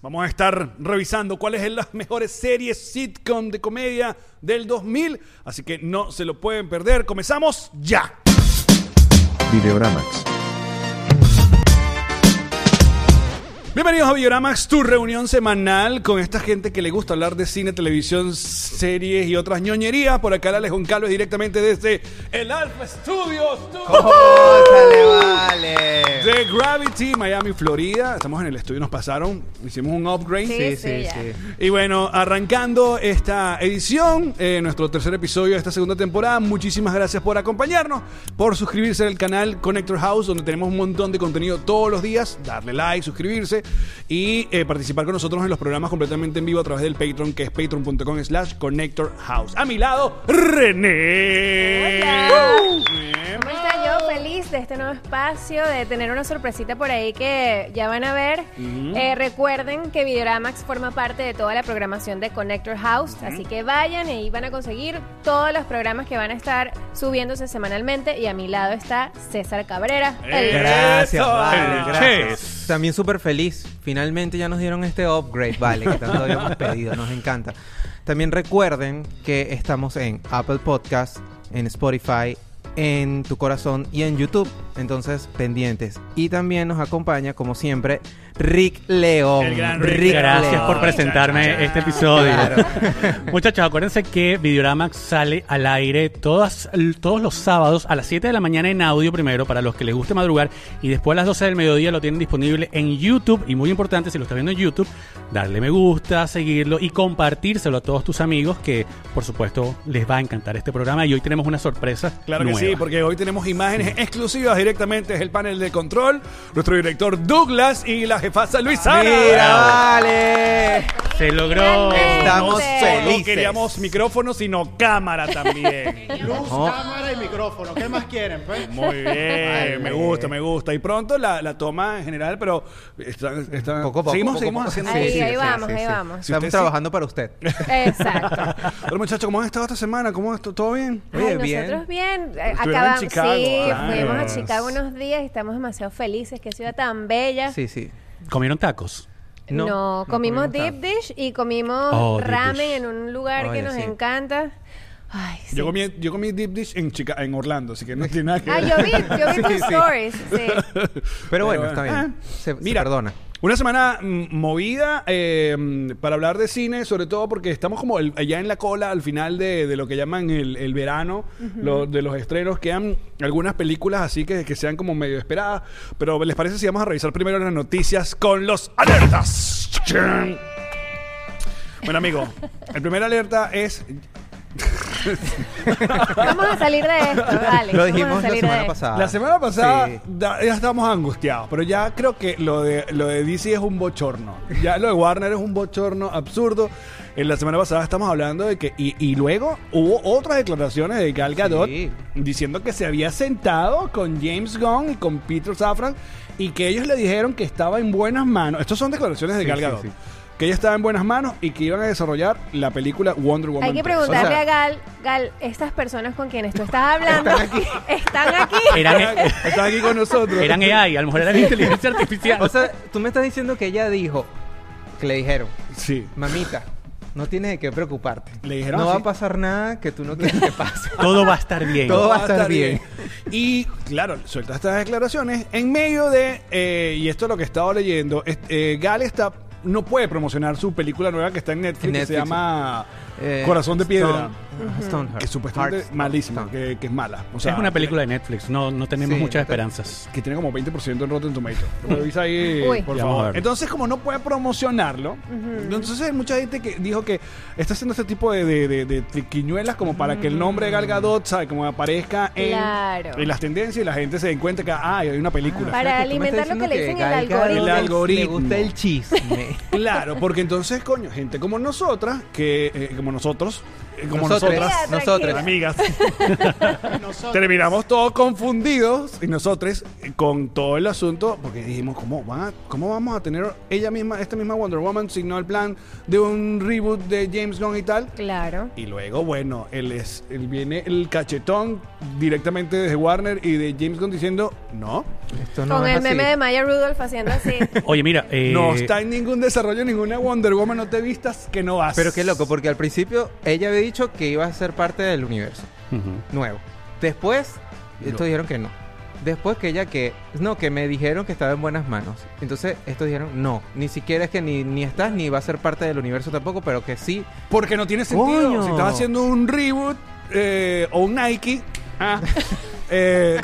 Vamos a estar revisando cuáles son las mejores series sitcom de comedia del 2000, así que no se lo pueden perder. Comenzamos ya. Videoramax. Bienvenidos a Videoramax, tu reunión semanal con esta gente que le gusta hablar de cine, televisión, series y otras ñoñerías. Por acá Alex Goncalves directamente desde el Alpha Studios ¡Cónchale, vale! de Gravity, Miami, Florida. Estamos en el estudio, nos pasaron, hicimos un upgrade. Sí, sí, sí. Y bueno, arrancando esta edición, eh, nuestro tercer episodio de esta segunda temporada, muchísimas gracias por acompañarnos, por suscribirse al canal Connector House, donde tenemos un montón de contenido todos los días, darle like, suscribirse y eh, participar con nosotros en los programas completamente en vivo a través del Patreon, que es patreon.com slash Connector House. A mi lado, René. Hola. ¿Cómo está yo? Feliz de este nuevo espacio, de tener una sorpresita por ahí que ya van a ver. Eh, recuerden que Videoramax forma parte de toda la programación de Connector House, así que vayan y ahí van a conseguir todos los programas que van a estar subiéndose semanalmente. Y a mi lado está César Cabrera. el- Gracias, vale, gracias. También súper feliz. Finalmente ya nos dieron este upgrade, vale, que tanto habíamos pedido. Nos encanta. También recuerden que estamos en Apple Podcast, en Spotify, en Tu Corazón y en YouTube. Entonces, pendientes. Y también nos acompaña, como siempre, Rick León. El gran Rick. Gracias León. por presentarme Cha, cha, cha. este episodio. Claro. Muchachos, acuérdense que Videoramax sale al aire todas, todos los sábados a las 7 de la mañana en audio primero para los que les guste madrugar y después a las 12 del mediodía lo tienen disponible en YouTube y muy importante si lo estás viendo en YouTube, darle me gusta, seguirlo y compartírselo a todos tus amigos que por supuesto les va a encantar este programa y hoy tenemos una sorpresa Claro que sí, porque hoy tenemos imágenes exclusivas directamente desde el panel de control. Nuestro director Douglas y la jefasa Luisana. Mira, vale. Se logró. Estamos No felices. queríamos micrófono, sino cámara también. Luz, cámara y micrófono. ¿Qué más quieren, pues? Muy bien, me gusta, me gusta. Y pronto la, la toma en general, pero están, están- Poco a poco, seguimos, poco seguimos poco. haciendo Ahí, Sí, ahí sí, vamos, sí, ahí sí. vamos. Si Estamos trabajando para usted. Exacto. Pero muchachos, ¿cómo han estado esta semana? ¿Cómo está todo bien? Oye, Ay, bien. nosotros bien. Eh, Acabamos, Chicago, sí, claro. fuimos a Chicago unos días y estamos demasiado felices. Qué ciudad tan bella. Sí, sí. ¿Comieron tacos? No, comimos deep dish y comimos Oh, deep ramen dish. en un lugar Oye, que nos sí. encanta. Ay, sí. Yo comí, yo comí deep dish en, Chica en Orlando, así que no tiene nada que Ah, ver. yo vi, yo vi tus stories. Sí. Pero bueno, está bien. ah, Se, se mira, perdona. Una semana mm, movida eh, mm, para hablar de cine, sobre todo porque estamos como el- allá en la cola al final de, de lo que llaman el, el verano, lo- de los estrenos. Quedan algunas películas así que, que sean como medio esperadas. Pero ¿les parece si vamos a revisar primero las noticias con los alertas? Bueno, amigo, el primer alerta es Vamos a salir de esto, dale. Lo dijimos la semana pasada. La semana pasada Sí. da- ya estábamos angustiados, pero ya creo que lo de, lo de DC es un bochorno. Ya lo de Warner es un bochorno absurdo. En la semana pasada estamos hablando de que. Y, y luego hubo otras declaraciones de Gal Gadot Sí. diciendo que se había sentado con James Gunn y con Peter Safran y que ellos le dijeron que estaba en buenas manos. Estas son declaraciones de Sí, Gal sí, Gadot. sí. Que ella estaba en buenas manos y que iban a desarrollar la película Wonder Woman. Hay que 3. preguntarle O sea- a Gal, Gal, estas personas con quienes tú estás hablando Están aquí. están aquí. Eran, Están aquí con nosotros. eran AI, a lo mejor eran inteligencia artificial. O sea, tú me estás diciendo que ella dijo, que le dijeron, Sí. mamita, no tienes de qué preocuparte. Le dijeron no va a pasar nada que tú no quieres que pase. Todo va a estar bien. Todo va a estar bien. Y claro, suelta estas declaraciones en medio de, eh, y esto es lo que he estado leyendo, eh, Gal está, no puede promocionar su película nueva que está en Netflix, En que se llama Eh, Corazón de Piedra. Stone- Stoneheart. Que supuestamente Heart- malísima, Stone. que, que es mala. O sea, es una película de Netflix, no, no tenemos Sí, muchas esperanzas. que tiene como 20% en Rotten Tomatoes. Revisa ahí, Uy. por favor. Entonces, como no puede promocionarlo, entonces hay mucha gente que dijo que está haciendo este tipo de, de, de- de triquiñuelas como para que el nombre de Gal Gadot, ¿sabe? Como aparezca en, Claro. en las tendencias y la gente se den cuenta que, ah, hay una película. Para O sea, que alimentar lo que le dicen el Gal Gadot algoritmo. El algoritmo. Le gusta el chisme. Claro, porque entonces, coño, gente como nosotras, que eh, como nosotros, eh, como Nosotros. nosotras, amigas, Nosotros. terminamos todos confundidos y nosotros eh, con todo el asunto, porque dijimos, ¿cómo, van a- ¿cómo vamos a tener ella misma, esta misma Wonder Woman, si no el plan de un reboot de James Gunn y tal? Claro. Y luego, bueno, él, es, él viene el cachetón directamente desde Warner y de James Gunn diciendo, no, Esto no Con es el meme así. de Maya Rudolph haciendo así. Oye, mira, eh, no está en ningún desarrollo, ninguna Wonder Woman, no te vistas que no vas. Pero qué loco, porque al principio ella había dicho que iba a ser parte del universo Ujú. nuevo. Después, No. estos dijeron que no. Después que ella que... No, que me dijeron que estaba en buenas manos. Entonces, estos dijeron, no, ni siquiera es que ni, ni estás ni va a ser parte del universo tampoco, pero que sí. Porque no tiene sentido. Coño. Si estás haciendo un reboot eh, o un Nike. Ah, eh,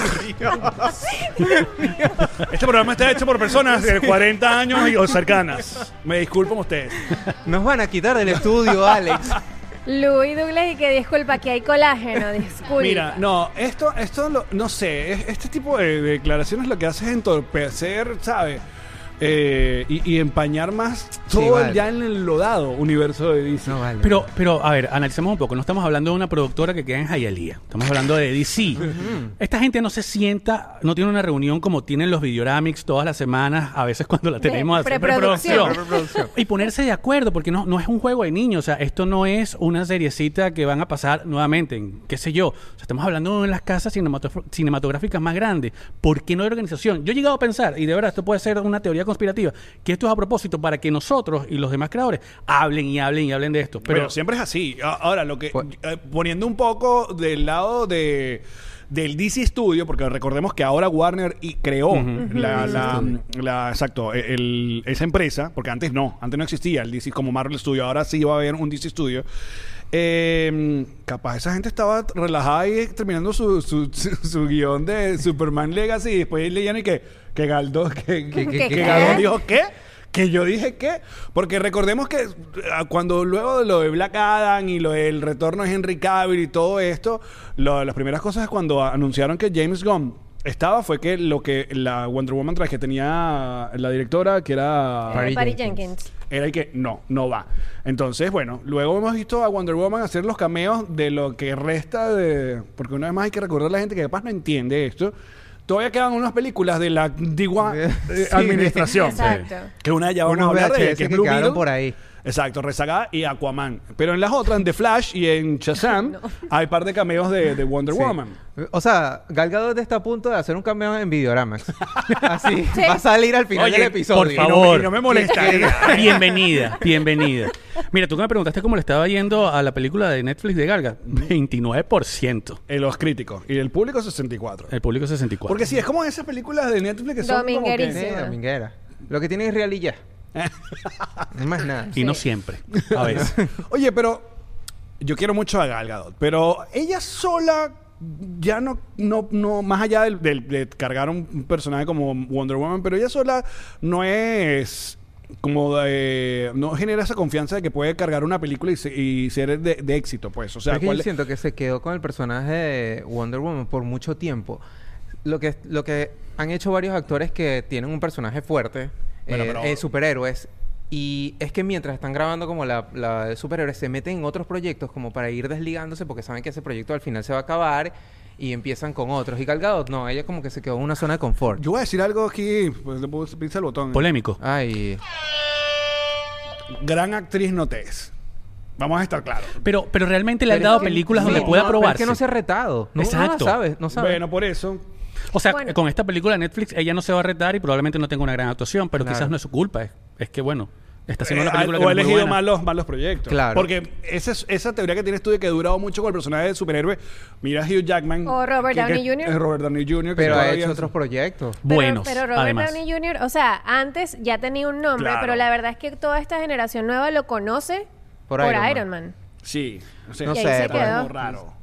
este programa está hecho por personas de 40 años y o cercanas. Me disculpan ustedes. Nos van a quitar del estudio, Alex. Louis Douglas y que disculpa, que hay colágeno, disculpa. Mira, no, esto, esto lo- no sé, es- este tipo de declaraciones lo que hace es entorpecer, ¿sabes? Eh, y, y empañar más todo el vale. ya en el lodado universo de DC. No vale. Pero, pero, a ver, analicemos un poco. No estamos hablando de una productora que queda en Hialeah. Estamos hablando de DC. Esta gente no se sienta, no tiene una reunión como tienen los Videoramics todas las semanas, a veces cuando la tenemos a hacer preproducción. preproducción. Y ponerse de acuerdo, porque no, no es un juego de niños. O sea, esto no es una seriecita que van a pasar nuevamente en, qué sé yo. O sea, estamos hablando de las casas cinematográficas más grandes. ¿Por qué no hay organización? Yo he llegado a pensar, y de verdad esto puede ser una teoría conspirativa, que esto es a propósito para que nosotros y los demás creadores hablen y hablen y hablen de esto. Pero Pero siempre es así. Ahora, lo que Pues- eh, poniendo un poco del lado de del DC Studio, porque recordemos que ahora Warner y creó la, la- la- exacto, e, el- esa empresa, porque antes no, antes no existía el DC como Marvel Studio, ahora sí va a haber un DC Studio. Eh, capaz esa gente estaba relajada y terminando su, su, su- su guion de Superman Legacy y después leían y que, que Galdo, que, que, ¿Qué, que? Galdo dijo ¿qué? Que yo dije ¿qué? Porque recordemos que ah, cuando luego de lo de Black Adam y lo del retorno de Henry Cavill y todo esto, lo- las primeras cosas cuando anunciaron que James Gunn estaba fue que lo que la Wonder Woman traje que tenía la directora que era Patty Jenkins. Jenkins. era y que no, no va. Entonces, bueno, luego hemos visto a Wonder Woman hacer los cameos de lo que resta de. Porque una vez más hay que recordar a la gente que capaz no entiende esto. Todavía quedan unas películas de la antigua eh, Sí. administración. Exacto. Que una ya vamos Unos a hablar de VHS que es Blue quedaron Beetle. por ahí. Exacto, Rezagada y Aquaman. Pero en las otras, en The Flash y en Shazam, hay par de cameos de, de Wonder Sí. Woman. O sea, Gal Gadot está a punto de hacer un cameo en Videoramax. Así, Sí. va a salir al final Oye, del episodio. por Y no me- favor. y no me molestaría. bienvenida, bienvenida. Mira, tú que me preguntaste cómo le estaba yendo a la película de Netflix de Galga. 29%. En los críticos. Y el público 64. El público 64. Porque sí, es como esas películas de Netflix que son como que... Sí, dominguera. Lo que tiene es real y ya. No más nada. y no siempre. A veces. Oye, pero yo quiero mucho a Gal Gadot, pero ella sola ya no, no, no más allá del, del- de cargar un personaje como Wonder Woman, pero ella sola no es como de- no genera esa confianza de que puede cargar una película y, se- y ser de, de éxito, pues. O sea, es que ¿cuál yo es- siento que se quedó con el personaje de Wonder Woman por mucho tiempo. Lo que, lo que han hecho varios actores que tienen un personaje fuerte, Bueno, eh, pero- eh, superhéroes, y es que mientras están grabando como la, la de superhéroes, se meten en otros proyectos como para ir desligándose porque saben que ese proyecto al final se va a acabar y empiezan con otros. Y Gal Gadot, no, ella como que se quedó en una zona de confort. Yo voy a decir algo aquí, pues le puedo pinza el botón. Polémico. Ay, Gran actriz no te es. Vamos a estar claros. Pero, pero realmente le han Pero dado películas donde pueda probarse. Es que no se ha retado. No, Exacto. No sabes, no sabes. Bueno, por eso. O sea, Bueno. con esta película de Netflix ella no se va a retar y probablemente no tenga una gran actuación, pero Claro. quizás no es su culpa. Es, es que, bueno, está haciendo Eh, una película o que ha no es muy elegido malos, malos proyectos. Claro. Porque esa, es- esa teoría que tienes tú de que ha durado mucho con el personaje de superhéroe. Mira a Hugh Jackman. O Robert que- que- Downey Jr.. es Robert Downey Jr. que pero ha hecho otros proyectos. Pero- Buenos, Pero, Robert además. Downey Jr., o sea, antes ya tenía un nombre, Claro. pero la verdad es que toda esta generación nueva lo conoce Por por, Iron Iron, Man. Man. Sí. O sea, No sé, se quedó. como raro.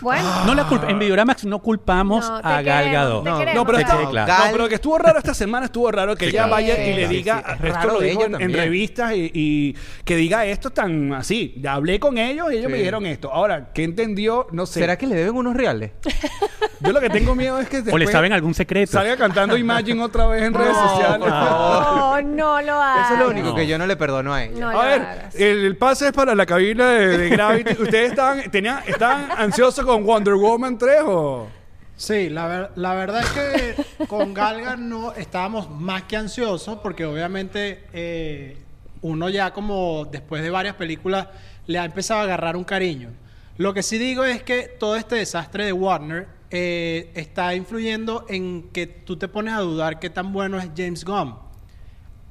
Bueno, No la culpa. En Videoramax no culpamos No, te a Gal queremos, Gadot. te No, queremos. No, pero, Que está- quede claro. no, Gal- pero que estuvo raro esta semana, estuvo raro que Sí, ella claro. vaya y Sí, le sí, diga, sí. Es esto raro lo de dijo ella en, en también. revistas y, y que diga esto tan así. Ya hablé con ellos y ellos me Sí. dijeron esto. Ahora, ¿qué entendió? No sé. ¿Será que le deben unos reales? Yo lo que tengo miedo es que O le después saben algún secreto. salga cantando Imagine otra vez en redes No, sociales. por favor. no, no lo hagas. Eso es lo único que yo no le perdono a ella. No A ver, hagas. el, el pase es para la cabina de, de Gravity. ¿Ustedes estaban, tenían, estaban ansiosos con Wonder Woman 3 o...? Sí, la, la verdad es que con Galga no estábamos más que ansiosos porque obviamente eh, uno ya como después de varias películas le ha empezado a agarrar un cariño. Lo que sí digo es que todo este desastre de Warner eh, está influyendo en que tú te pones a dudar qué tan bueno es James Gunn.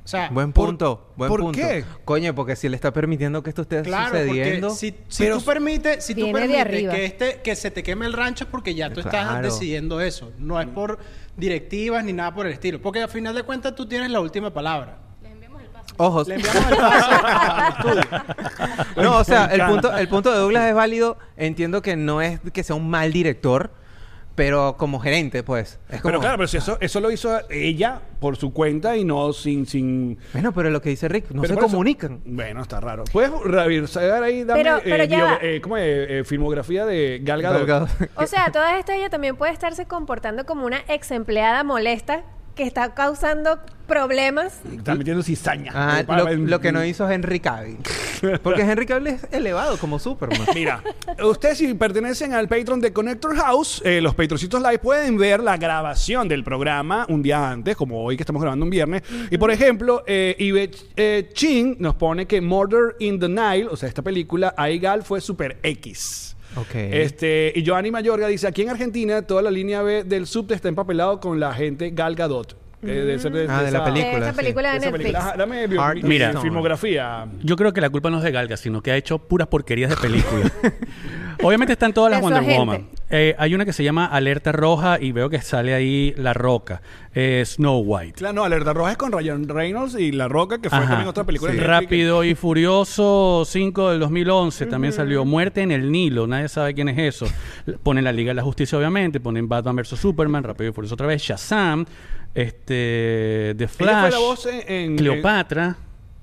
O sea, Buen ¿Por- punto, buen por punto. qué? Coño, porque si le está permitiendo que esto esté Claro, sucediendo. porque si, si Pero- tú permites, si tú permites que este que se te queme el rancho es porque ya tú estás decidiendo eso, no es por directivas ni nada por el estilo, porque al final de cuentas tú tienes la última palabra. Ojos. Le enviamos el pase al estudio. No, o sea, el punto, el punto de Douglas es válido. Entiendo que no es que sea un mal director, pero como gerente, pues. Es como, Pero claro, pero si eso, eso lo hizo ella por su cuenta y no sin... sin... Bueno, pero lo que dice Rick, no Pero se eso- comunican. Bueno, está raro. ¿Puedes revisar ahí, dame Pero- pero eh, ya bio- eh, ¿cómo es? Eh, filmografía de Gal Gadot? O sea, toda esta ella también puede estarse comportando como una ex empleada molesta que está causando problemas. Está metiendo cizaña. Ah, lo, lo que no hizo Henry Cavill. Porque Henry Cavill es elevado como Superman. Mira, ustedes si pertenecen al Patreon de Connector House, eh, los Patroncitos Live pueden ver la grabación del programa un día antes, como hoy que estamos grabando un viernes. Y por ejemplo, eh, Ibe eh, Chin nos pone que Murder in the Nile, o sea, esta película, Aigal fue super X. Ok. Este, y Joanny Mayorga dice, aquí en Argentina toda la línea B del subte está empapelado con la gente Gal Gadot. Eh, debe ser de, Ah, de la esa- película. de esta sí. película de de esa Netflix. película. Ajá, Dame bio- mi- Mira. filmografía. Yo creo que la culpa no es de Galga, sino que ha hecho puras porquerías de películas. Obviamente están todas las De Wonder. Woman. Eh, hay una que se llama Alerta Roja y veo que sale ahí La Roca. Eh, Snow White. Claro, no, Alerta Roja es con Ryan Reynolds y La Roca, que fue Ajá. también otra película. Sí. de. Rápido y Furioso 5 del 2011 también salió Muerte en el Nilo, nadie sabe quién es eso. Ponen la Liga de la Justicia obviamente, ponen Batman vs Superman, Rápido y Furioso otra vez, Shazam, este The Ella Flash, fue la voz en, en- Cleopatra.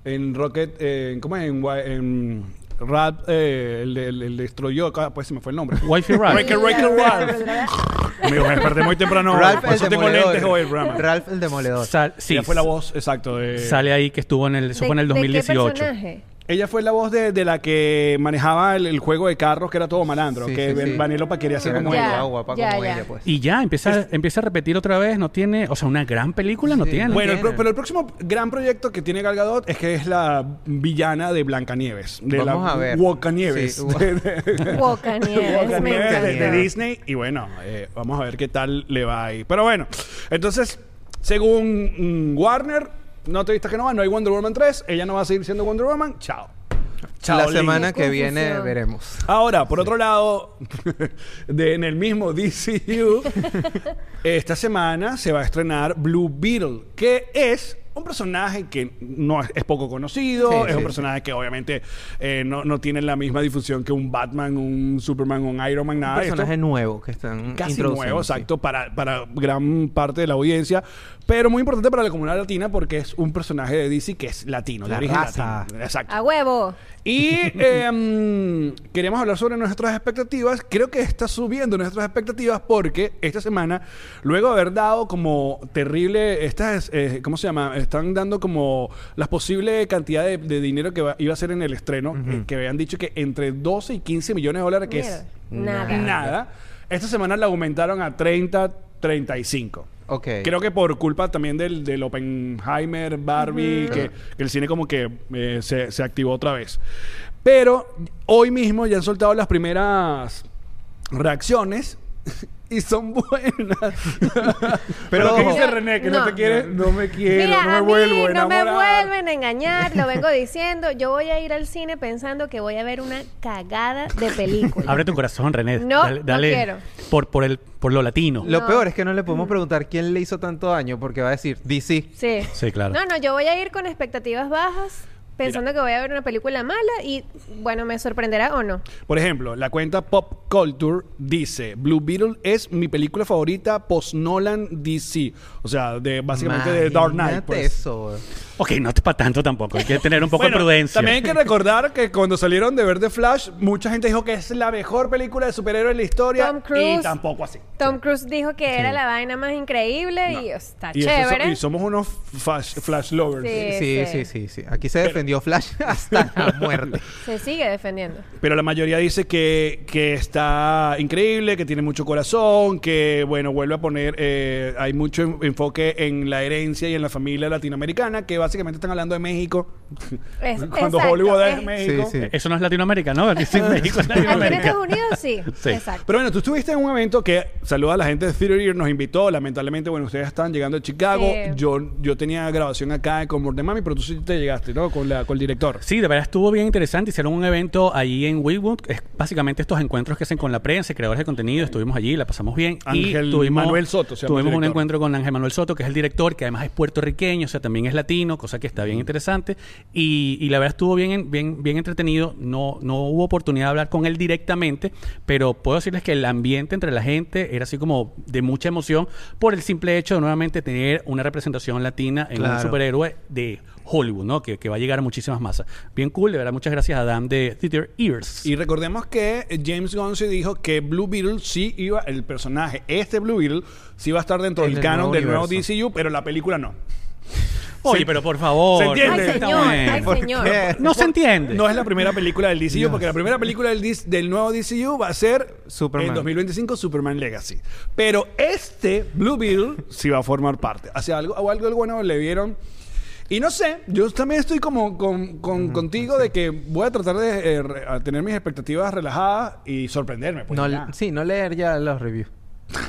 En, Rocket, eh, ¿cómo es? En, Wi- en Rap, eh, el, el, el destruyó, ah, pues se me fue el nombre. Wi-Fi Ralph. Wreck-It, Ralph. Amigo, me desperté muy temprano. Ralph por el eso tengo lentes hoy el programa. Ralph el demoledor. Sal- sí, Ella fue la voz, exacto. de- Sale ahí que estuvo en el, eso ¿De- fue en el de qué 2018. personaje? Ella fue la voz de, de la que manejaba el, el juego de carros, que era todo malandro. Sí, que sí, quería ser como Ya, ella. igual guapa ya, como ya. ella, pues. Y ya, empieza, empieza a repetir otra vez, no tiene, o sea, una gran película no Sí. tiene. Bueno, el pro- tiene. pero el próximo gran proyecto que tiene Gal Gadot es que es la villana de Blancanieves. De Vamos la a ver. Sí, De- de- Wocanieves, me Wocanieves de, de encanta. Disney. Y bueno, eh, vamos a ver qué tal le va ahí. Pero bueno, entonces, según mm, Warner, no te viste que no va, no hay Wonder Woman 3. Ella no va a seguir siendo Wonder Woman. Chao. Chao, la semana que viene confusión. veremos. Ahora, por otro lado, de, en el mismo DCU, esta semana se va a estrenar Blue Beetle, que es un personaje que no es, es poco conocido, Sí, es sí, un sí. personaje que obviamente eh, no, no tiene la misma difusión que un Batman, un Superman, un Iron Man, nada Un esto personaje nuevo que están casi nuevo, sí. exacto, para, para gran parte de la audiencia, pero muy importante para la comunidad latina porque es un personaje de DC que es latino, de origen raza. latino. Exacto. A huevo. Y eh, queremos hablar sobre nuestras expectativas. Creo que está subiendo nuestras expectativas porque esta semana, luego de haber dado como terrible, estas, eh, ¿cómo se llama? Están dando como las posibles cantidad de, de dinero que va- iba a ser en el estreno, eh, que habían dicho que entre 12 y 15 millones de dólares, que es Mierda. Nada. nada. Esta semana la aumentaron a 30, 35. Ok. Creo que por culpa también del, del Oppenheimer, Barbie, que, que el cine como que eh, se, se activó otra vez. Pero hoy mismo ya han soltado las primeras reacciones y son buenas. Pero lo que dice. René, que no, No. te quiere, no me quiero, Mira, no me a mí vuelvo no me vuelven a engañar, lo vengo diciendo. Yo voy a ir al cine pensando que voy a ver una cagada de película. Abre tu corazón, René. No, dale, no quiero. Por, por, el, por lo latino. Lo No. peor es que no le podemos preguntar quién le hizo tanto daño porque va a decir DC. Sí. Sí, claro. No, no, yo voy a ir con expectativas bajas, pensando que voy a ver una película mala y, bueno, me sorprenderá o no. Por ejemplo, la cuenta Pop Culture dice: Blue Beetle es mi película favorita post Nolan DC. O sea, de básicamente de Dark Knight. Pues. eso. Ok, no es para tanto tampoco. Hay que tener un poco Bueno, de prudencia. También hay que recordar que cuando salieron de ver The Flash, mucha gente dijo que es la mejor película de superhéroes de la historia. Tom Cruise. Y tampoco así. Tom Cruise dijo que era la vaina más increíble y está Y, chévere. y somos unos flash, flash lovers. Sí. Sí, sí, sí, sí. Aquí se defendió Flash hasta la muerte. Se sigue defendiendo. Pero la mayoría dice que, que está increíble, que tiene mucho corazón, que, bueno, vuelve a poner, eh, hay mucho en- enfoque en la herencia y en la familia latinoamericana, que básicamente están hablando de México. Es- Cuando exacto, Hollywood es, es- México. Sí, sí. Eso no es Latinoamérica, ¿no? Dice México es Aquí en Latinoamérica. Estados Unidos sí. Sí. Exacto. Pero bueno, tú estuviste en un evento que saluda a la gente de Theater Ear, nos invitó. Lamentablemente, bueno, ustedes estaban llegando de Chicago. Sí. Yo, yo tenía grabación acá con Morde Mami, pero tú sí te llegaste, ¿no? Con, la, con el director. Sí, de verdad estuvo bien interesante. Hicieron un evento allí en Wynwood. Es básicamente estos encuentros que hacen con la prensa y creadores de contenido. Estuvimos allí, la pasamos bien. Ángel y tuvimos, Manuel Soto se llama el Tuvimos un director. encuentro con Ángel Manuel Soto, que es el director, que además es puertorriqueño, o sea, también es latino, cosa que está bien interesante. Y, y la verdad estuvo bien, bien, bien entretenido. No, no hubo oportunidad de hablar con él directamente, pero puedo decirles que el ambiente entre la gente era así como de mucha emoción por el simple hecho de nuevamente tener una representación latina en un superhéroe de Hollywood, ¿no? Que, que va a llegar a muchísimas masas. Bien cool, de verdad, muchas gracias a Dan de Theater Ears. Y recordemos que James Gunn se dijo que Blue Beetle sí iba, el personaje, este Blue Beetle, sí iba a estar dentro En del el canon nuevo del nuevo. DCU, pero la película no. Oye, Sí. pero por favor. ¿Se entiende? Ay, Está señor, bueno. ay, ¿Por señor. qué? No se entiende. No es la primera película del DCU, porque la primera película del, dis- del nuevo DCU va a ser Superman. en 2025 Superman Legacy. Pero este Blue Beetle sí va a formar parte. Hacia algo, o algo bueno le vieron. Y no sé, yo también estoy como con, con- contigo de que voy a tratar de eh, re- a tener mis expectativas relajadas y sorprenderme. pues, No, ya. sí, no leer ya los reviews.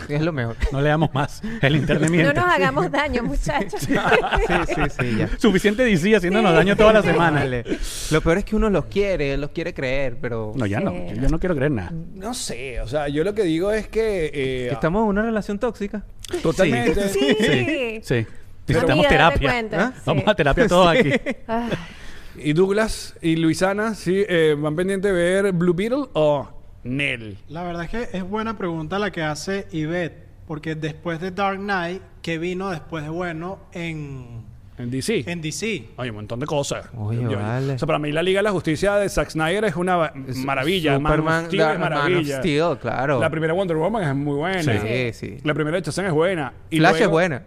Es lo mejor. No leamos más. El internet No miente. nos hagamos daño, muchachos. Sí, sí, sí, ya. Suficiente DC haciéndonos daño toda la semana. Vale. Lo peor es que uno los quiere, los quiere creer, pero No, ya no. Sí. Yo no quiero creer nada. No sé, o sea, yo lo que digo es que... eh, que estamos en una relación tóxica. Totalmente. Sí. Sí. Sí. Necesitamos Amiga, terapia. ¿Ah? Sí. Vamos a terapia todos aquí. Ay, Y Douglas y Luisana, sí, eh, van pendientes de ver Blue Beetle o Nell. La verdad es que es buena pregunta la que hace Ivette, porque después de Dark Knight, ¿qué vino después de bueno en, En DC. en DC? Hay un montón de cosas. Oye, vale. O sea, para mí la Liga de la Justicia de Zack Snyder es una maravilla. Man of Superman, Steel Dark- es Man of maravilla. Steel, claro. La primera Wonder Woman es muy buena. Sí, sí. La primera de Shazam es buena. Y Flash luego- es buena.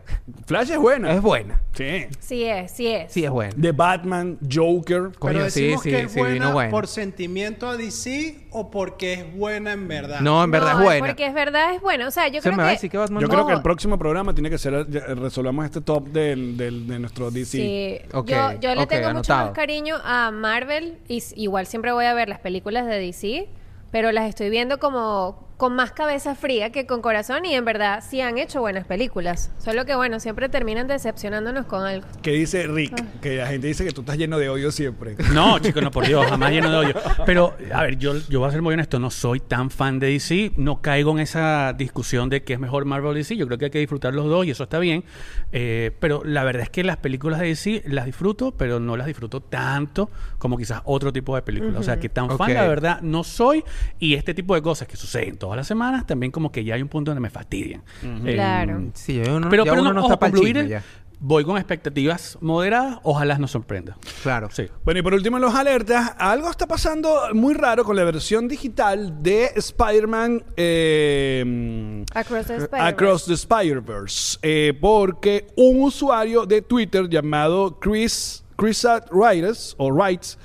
Flash es buena. Es buena. Sí. sí es, sí es. Sí, es buena. De Batman, Joker. Coño, Pero sí, decimos sí, que es sí, buena vino por sentimiento a DC o porque es buena en verdad. No, en verdad No, es buena. Porque es verdad, es buena. O sea, yo Se creo me va a que... decir que Batman Yo no. creo que el próximo programa tiene que ser eh, resolvamos este top del, del- de nuestro DC. Sí, yo, yo le tengo mucho más cariño a Marvel y igual siempre voy a ver las películas de DC, pero las estoy viendo como con más cabeza fría que con corazón y en verdad sí han hecho buenas películas. Solo que bueno, siempre terminan decepcionándonos con algo. Que dice Rick, Ah. que la gente dice que tú estás lleno de odio siempre. No, chicos, no, por Dios, jamás lleno de odio. Pero, a ver, yo, yo voy a ser muy honesto, no soy tan fan de DC, no caigo en esa discusión de que es mejor Marvel o DC, yo creo que hay que disfrutar los dos y eso está bien, Eh, pero la verdad es que las películas de DC las disfruto, pero no las disfruto tanto como quizás otro tipo de películas. O sea, que tan fan, la verdad, no soy y este tipo de cosas que suceden todas las semanas, también como que ya hay un punto donde me fastidian. Eh, Claro. Sí, uno, pero ya pero uno no, no ojo, está para con el Blue chisme Beetle, ya. voy con expectativas moderadas, ojalá nos sorprenda. Claro. Sí. Bueno, y por último en los alertas, algo está pasando muy raro con la versión digital de Spider-Man eh, Across the Spider-Verse. Across the Spider-Verse. Eh, porque un usuario de Twitter llamado Chris, Chris Writes, o Writes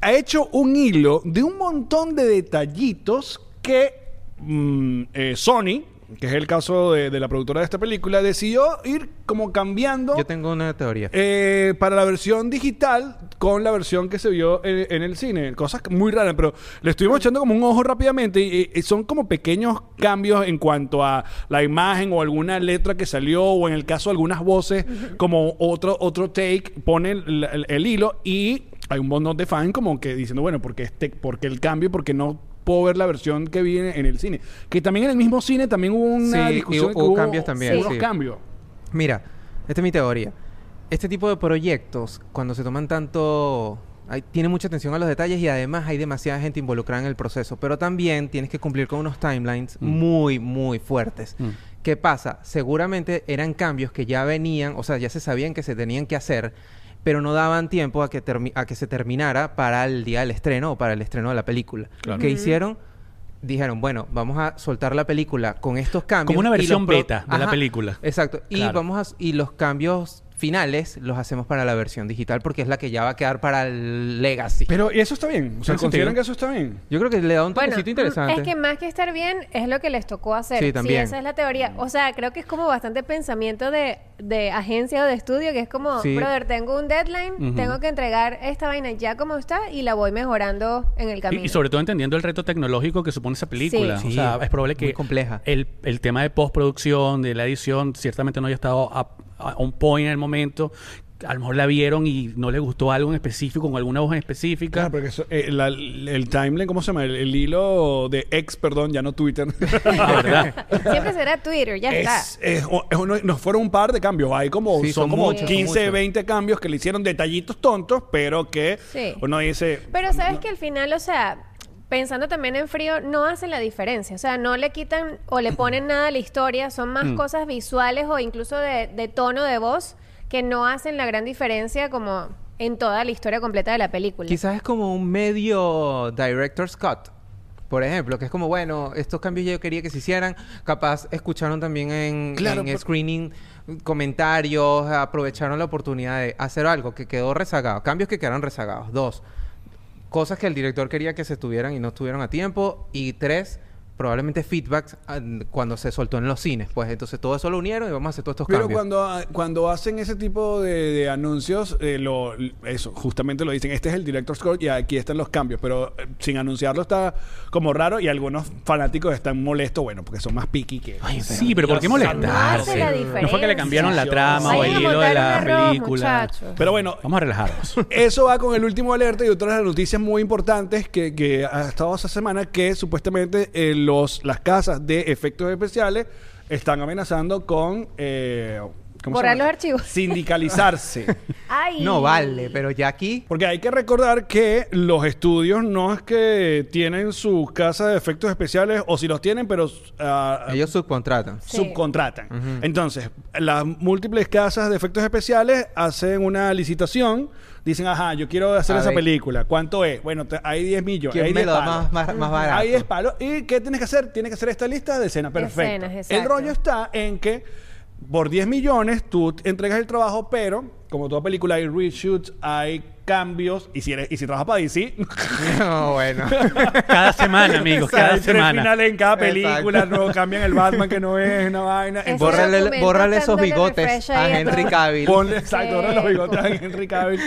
ha hecho un hilo de un montón de detallitos que mm, eh, Sony, que es el caso de, de la productora de esta película, decidió ir como cambiando Yo tengo una teoría. eh, para la versión digital con la versión que se vio en, en el cine. Cosas muy raras, pero le estuvimos echando como un ojo rápidamente y, y son como pequeños cambios en cuanto a la imagen o alguna letra que salió o en el caso algunas voces como otro, otro take, pone el, el- el hilo y hay un montón de fans como que diciendo, bueno, porque este, porque el cambio, porque no puedo ver la versión que viene en el cine. Que también en el mismo cine también hubo una Sí, y discusión. hubo que cambios también, sí. cambios. Mira, esta es mi teoría. Este tipo de proyectos, cuando se toman tanto... Hay, tiene mucha atención a los detalles y además hay demasiada gente involucrada en el proceso. Pero también tienes que cumplir con unos timelines muy, muy fuertes. Mm. ¿Qué pasa? Seguramente eran cambios que ya venían, o sea, ya se sabían que se tenían que hacer. Pero no daban tiempo a que, termi- a que se terminara para el día del estreno o para el estreno de la película. Claro. ¿Qué hicieron? Dijeron, bueno, vamos a soltar la película con estos cambios. Como una versión beta de la película. Exacto. Y Claro. vamos a, y los cambios finales los hacemos para la versión digital porque es la que ya va a quedar para el Legacy. Pero, ¿y eso está bien? O sea, ¿consideran sentido. que eso está bien? Yo creo que le da un Bueno, interesante. es que más que estar bien es lo que les tocó hacer. Sí, también. esa es la teoría. O sea, creo que es como bastante pensamiento de, de agencia o de estudio, que es como, Sí. brother, tengo un deadline, tengo que entregar esta vaina ya como está y la voy mejorando en el camino. y sobre todo entendiendo el reto tecnológico que supone esa película. Sí. o sea, Sí, es probable que muy compleja. El, el tema de postproducción, de la edición, ciertamente no haya estado a, a on point en el momento. A lo mejor la vieron y no le gustó algo en específico, con alguna voz en específica. Claro, porque eso- eh, la- el timeline, ¿cómo se llama? El, el hilo de ex, perdón, ya no Twitter. ¿Verdad? Siempre será Twitter, ya está. es, es- o- es uno- nos fueron un par de cambios. Hay como, Sí, son, son como muchos, son 15, muchos. 20 cambios que le hicieron detallitos tontos, pero que Sí. uno dice. Pero sabes que al final, o sea, pensando también en frío, no hace la diferencia. O sea, no le quitan o le ponen nada a la historia, son más cosas visuales o incluso de, de tono de voz que no hacen la gran diferencia como en toda la historia completa de la película. Quizás es como un medio director's cut. Por ejemplo, que es como, bueno, estos cambios yo quería que se hicieran. Capaz escucharon también en, Claro, en pero- screening comentarios, aprovecharon la oportunidad de hacer algo que quedó rezagado. Cambios que quedaron rezagados. Dos, cosas que el director quería que se estuvieran y no estuvieron a tiempo. Y tres, probablemente feedbacks ah, cuando se soltó en los cines. Pues entonces todo eso lo unieron y vamos a hacer todos estos Pero cambios. cuando, cuando hacen ese tipo de, de anuncios, eh, lo, eso, justamente lo dicen, este es el director's cut y aquí están los cambios, pero eh, sin anunciarlo está como raro y algunos fanáticos están molestos, bueno, porque son más picky que... Sí, pero ¿por qué molestarse? diferencia. No fue que le cambiaron la trama o el hilo de la película. muchachos. Pero bueno, Vamos a relajarnos. Eso va con el último alerta y otras de las noticias muy importantes que, que ha estado esa semana que supuestamente eh, los, las casas de efectos especiales están amenazando con... eh, ¿cómo se Borrar llama? los archivos. Sindicalizarse. Ay. No vale, pero ya aquí... Porque hay que recordar que los estudios no es que tienen sus casas de efectos especiales o si los tienen, pero ah, Ellos subcontratan. Sí. subcontratan. Entonces, las múltiples casas de efectos especiales hacen una licitación. Dicen, ajá, yo quiero hacer A esa ver. película. ¿Cuánto es? Bueno, te- hay 10 millones. ¿Quién hay me 10 lo da palos. más, más, más barato? Hay 10 palos. ¿Y qué tienes que hacer? Tienes que hacer esta lista de escenas. Perfecto. escenas, el exacto. rollo está en que por 10 millones tú entregas el trabajo, pero como toda película hay reshoots, hay cambios. Y si, eres, y si trabajas para DC, No, bueno. Cada semana, amigos, cada tres semana. finales en cada película. Exacto. No cambian el Batman que no es una vaina. Entonces, Bórrale, esos bigotes a a Henry. Cavill. Ponle, exacto, los bigotes a Henry Cavill.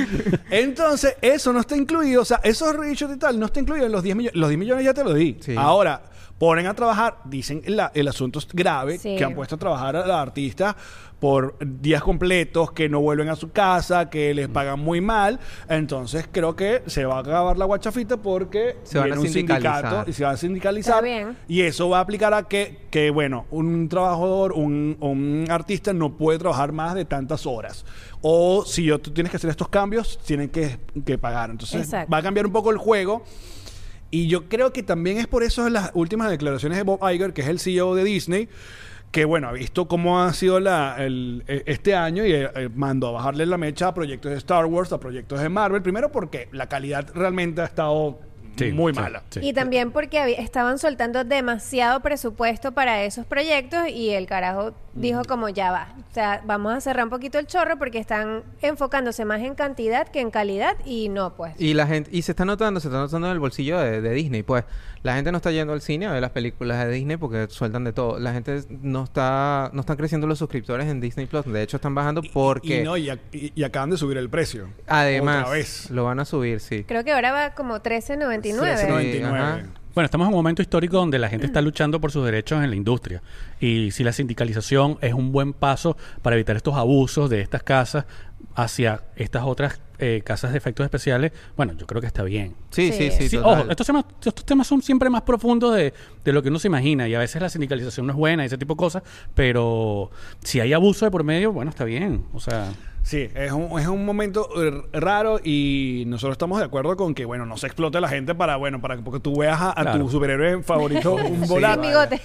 Entonces, eso no está incluido. O sea, esos reshoots y tal no está incluido en los 10 millones. Los 10 millones ya te lo di. Sí. Ahora, ponen a trabajar, dicen la- el asunto es grave, Sí. que han puesto a trabajar a la artista por días completos, que no vuelven a su casa, que les pagan muy mal. Entonces, creo que se va a acabar la guachafita porque Se van viene a un sindicato y se va a sindicalizar. Está bien. Y eso va a aplicar a que, que bueno, un trabajador, un, un artista no puede trabajar más de tantas horas. O si yo, tú tienes que hacer estos cambios, tienen que, que pagar. Entonces Exacto. va a cambiar un poco el juego. Y yo creo que también es por eso las últimas declaraciones de Bob Iger, que es el CEO de Disney, que bueno, ha visto cómo ha sido la, el- e- este año y eh, eh, mandó a bajarle la mecha a proyectos de Star Wars, a proyectos de Marvel. Primero porque la calidad realmente ha estado Sí, muy sí, mala. sí. Y también porque había- estaban soltando demasiado presupuesto para esos proyectos y el carajo dijo como ya va. O sea, vamos a cerrar un poquito el chorro porque están enfocándose más en cantidad que en calidad y no pues. Y la gente, y se está notando, se está notando en el bolsillo de, de Disney, pues. La gente no está yendo al cine a ver las películas de Disney porque sueltan de todo. La gente no está, no están creciendo los suscriptores en Disney Plus. De hecho, están bajando porque Y, no, y, ac- y- y acaban de subir el precio. además Otra vez. lo van a subir, sí. Creo que ahora va como 13.99. 13.99. ajá. Bueno, estamos en un momento histórico donde la gente está luchando por sus derechos en la industria. Y si la sindicalización es un buen paso para evitar estos abusos de estas casas hacia estas otras eh, casas de efectos especiales, bueno, yo creo que está bien. Sí, Sí. sí, sí. Ojo, estos temas, estos temas son siempre más profundos de, de lo que uno se imagina y a veces la sindicalización no es buena y ese tipo de cosas, pero si hay abuso de por medio, bueno, está bien. O sea, Sí, es un, es un momento raro y nosotros estamos de acuerdo con que, bueno, no se explote la gente para, bueno, para que porque tú veas a, a Claro. tu superhéroe favorito un Sí, volante. Sin bigote.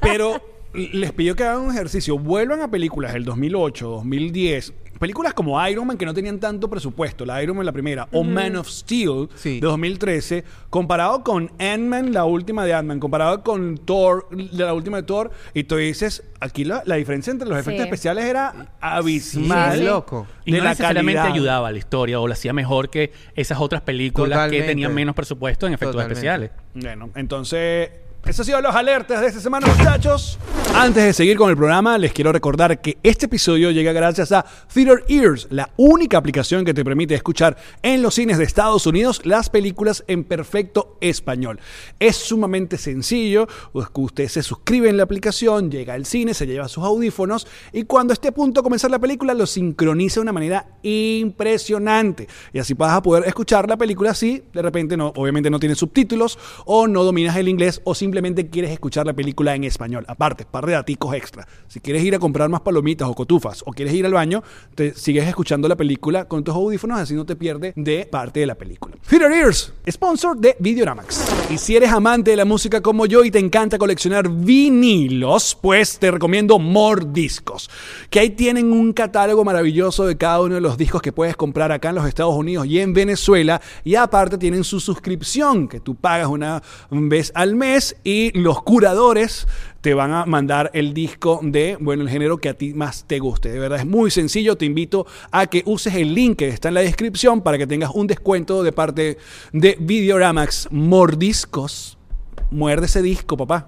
Pero les pido que hagan un ejercicio. Vuelvan a películas del 2008, 2010, películas como Iron Man que no tenían tanto presupuesto, la Iron Man la primera, o Man of Steel Sí. de 2013, comparado con Ant-Man, la última de Ant-Man, comparado con Thor, la última de Thor, y tú dices, aquí la, la diferencia entre los efectos Sí. especiales era abismal. Sí, sí. loco. Y no necesariamente ayudaba a la historia o la hacía mejor que esas otras películas Totalmente. que tenían menos presupuesto en efectos Totalmente. especiales. Bueno, entonces, esos han sido los alertas de esta semana, muchachos. Antes de seguir con el programa, les quiero recordar que este episodio llega gracias a Theater Ears, la única aplicación que te permite escuchar en los cines de Estados Unidos las películas en perfecto español. Es sumamente sencillo, pues, usted se suscribe en la aplicación, llega al cine, se lleva sus audífonos y cuando esté a punto de comenzar la película lo sincroniza de una manera impresionante. Y así vas a poder escuchar la película si de repente no, obviamente no tiene subtítulos o no dominas el inglés o simplemente quieres escuchar la película en español. Aparte, par de daticos extra. Si quieres ir a comprar más palomitas o cotufas o quieres ir al baño, te sigues escuchando la película con tus audífonos, así no te pierdes de parte de la película. Theater Ears, sponsor de Videoramax. Y si eres amante de la música como yo y te encanta coleccionar vinilos, pues te recomiendo Mordiscos, que ahí tienen un catálogo maravilloso de cada uno de los discos que puedes comprar acá en los Estados Unidos y en Venezuela. Y aparte tienen su suscripción, que tú pagas una vez al mes y los curadores te van a mandar el disco de, bueno, el género que a ti más te guste. De verdad es muy sencillo. Te invito a que uses el link que está en la descripción para que tengas un descuento de parte de Videoramax Mordiscos. Muerde ese disco, papá.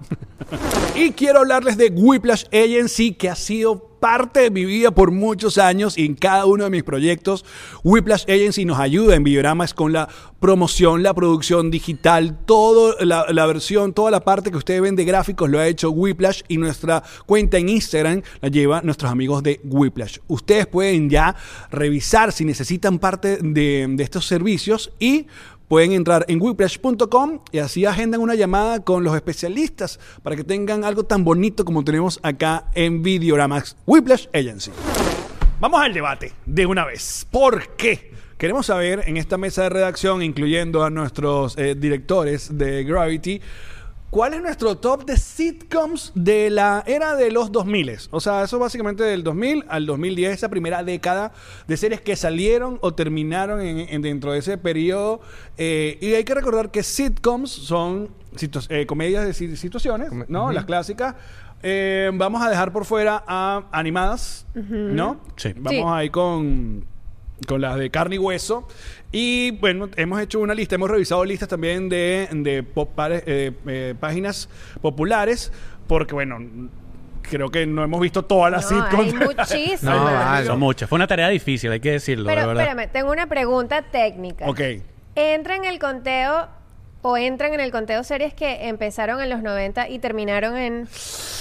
y quiero hablarles de Whiplash Agency, que ha sido parte de mi vida por muchos años y en cada uno de mis proyectos. Whiplash Agency nos ayuda en Videoramax con la promoción, la producción digital, toda la, la versión, toda la parte que ustedes ven de gráficos lo ha hecho Whiplash y nuestra cuenta en Instagram la lleva nuestros amigos de Whiplash. Ustedes pueden ya revisar si necesitan parte de, de estos servicios y Pueden entrar en whiplash.com y así agendan una llamada con los especialistas para que tengan algo tan bonito como tenemos acá en Videoramax Whiplash Agency. Vamos al debate de una vez. ¿Por qué? Queremos saber en esta mesa de redacción, incluyendo a nuestros eh, directores de Gravity, ¿Cuál es nuestro top de sitcoms de la era de los 2000? O sea, eso básicamente del 2000 al 2010, esa primera década de series que salieron o terminaron en, en- dentro de ese periodo. Eh, y hay que recordar que sitcoms son situ- eh, comedias de si- situaciones, ¿no? Las clásicas. Eh, vamos a dejar por fuera a animadas, ¿no? Sí. Vamos Sí. ahí con con las de carne y hueso. Y bueno, hemos hecho una lista, hemos revisado listas también de, de eh, eh, páginas populares, porque bueno, creo que no hemos visto todas las No, sitcoms. hay muchísimas. No, vale. Son muchas. Fue una tarea difícil, hay que decirlo, de Pero verdad. espérame, tengo una pregunta técnica. ok. ¿Entra en el conteo o entran en el conteo series que empezaron en los 90 y terminaron en...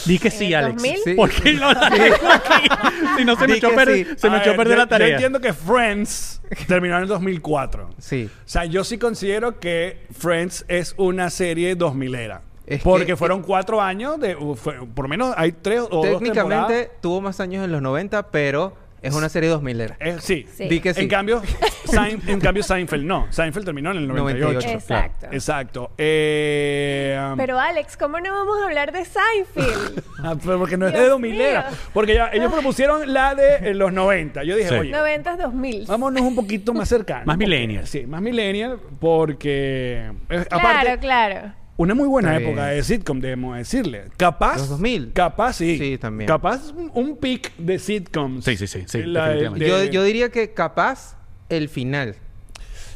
Di que ¿En sí, Alex. 2000? Sí. ¿Por qué tengo aquí? Si no se me Di echó a perder, sí. se me A echó a ver, perder la tarea. Yo entiendo que Friends terminó en el 2004. Sí. O sea, yo sí considero que Friends es una serie 2000 era. Es porque que- fueron cuatro años de... fue- por lo menos hay tres o dos Técnicamente temporadas. tuvo más años en los 90, pero es una serie 2000 era. Eh, sí. Sí. Di que sí. En cambio, Sein- en cambio, Seinfeld no. Seinfeld terminó en el 98. 98. Exacto. Exacto. Eh, um, Pero Alex, ¿cómo no vamos a hablar de Seinfeld? ah, porque no es Dios de 2000 era. Porque ya, ellos propusieron la de eh, los 90. Yo dije, Sí. oye, 90 2000. vámonos un poquito más cercano. Más millennial. Sí, más millennial. Porque. eh, Claro, aparte, claro. Una muy buena Está época bien. de sitcom, debemos decirle. Capaz. Los 2000. Capaz, sí. Sí, también. Capaz un, un pick de sitcoms. Sí, sí, sí, sí, La- definitivamente. de- Yo, yo diría que capaz el final.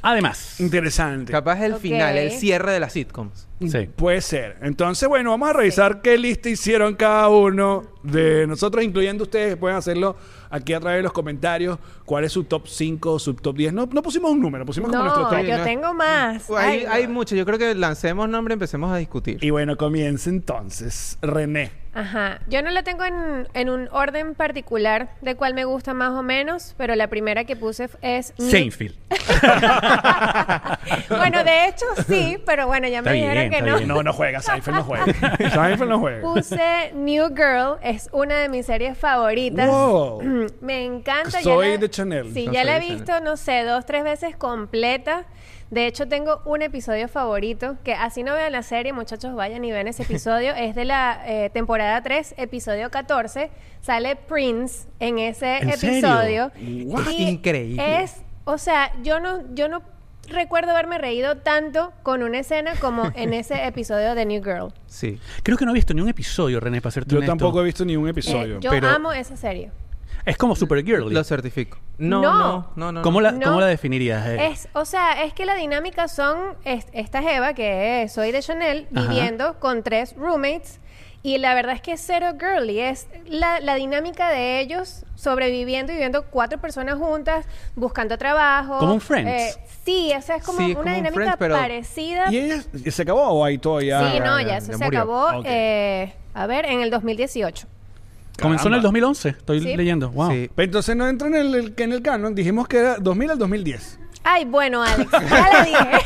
Además, Interesante. Capaz el Ok. final, el cierre de las sitcoms. sí. Puede ser. Entonces, bueno, vamos a revisar qué lista hicieron cada uno de nosotros, incluyendo ustedes. Pueden hacerlo aquí a través de los comentarios. ¿Cuál es su top 5, su top 10? No, no pusimos un número, pusimos como nuestro No, top. yo tengo más. Hay, Ay, no. mucho. Yo creo que lancemos nombre y empecemos a discutir. Y bueno, comienza entonces. René. Ajá. Yo no la tengo en, en un orden particular de cuál me gusta más o menos, pero la primera que puse es... New- Seinfeld. bueno, de hecho sí, pero bueno, ya me Está bien, dijeron que no. bien. No, no juega. Seinfeld no juega. Seinfeld no juega. Puse New Girl, es una de mis series favoritas. Wow. Me encanta. ya Soy la- de Chanel. Sí, No ya la he visto, no sé, dos, tres veces completa. De hecho, tengo un episodio favorito, que así no vean la serie, muchachos, vayan y ven ese episodio. es de la eh, temporada 3, episodio 14. Sale Prince en ese ¿En serio? episodio. What? Y Increíble. Es, o sea, yo no, yo no recuerdo haberme reído tanto con una escena como en ese episodio de New Girl. Sí. Creo que no he visto ni un episodio, René, para serte Yo honesto. tampoco he visto ni un Eh, episodio. yo pero- amo esa serie. Es como Super Girly. Lo certifico. No, No. no, no, no. ¿Cómo, la, No. ¿Cómo la definirías? eh? Es, o sea, es que la dinámica son es- esta Eva, que es- soy de Chanel, Ajá. viviendo con tres roommates. Y la verdad es que es cero girly. Es la, la dinámica de ellos sobreviviendo y viviendo cuatro personas juntas, buscando trabajo. Como un Friends. Eh, sí, esa es como Sí, una como un dinámica Friends, pero- parecida. ¿Y ella se acabó o ahí todavía? sí, no, ya, ya, ya eso se murió. acabó, Ok. eh, a ver, en el 2018. Comenzó en el Caramba. 2011. Estoy Sí. leyendo. Wow. Sí. Pero entonces no entra en el, el- en el canon. Dijimos que era 2000 al 2010. Ay, bueno, Alex, ya la dije.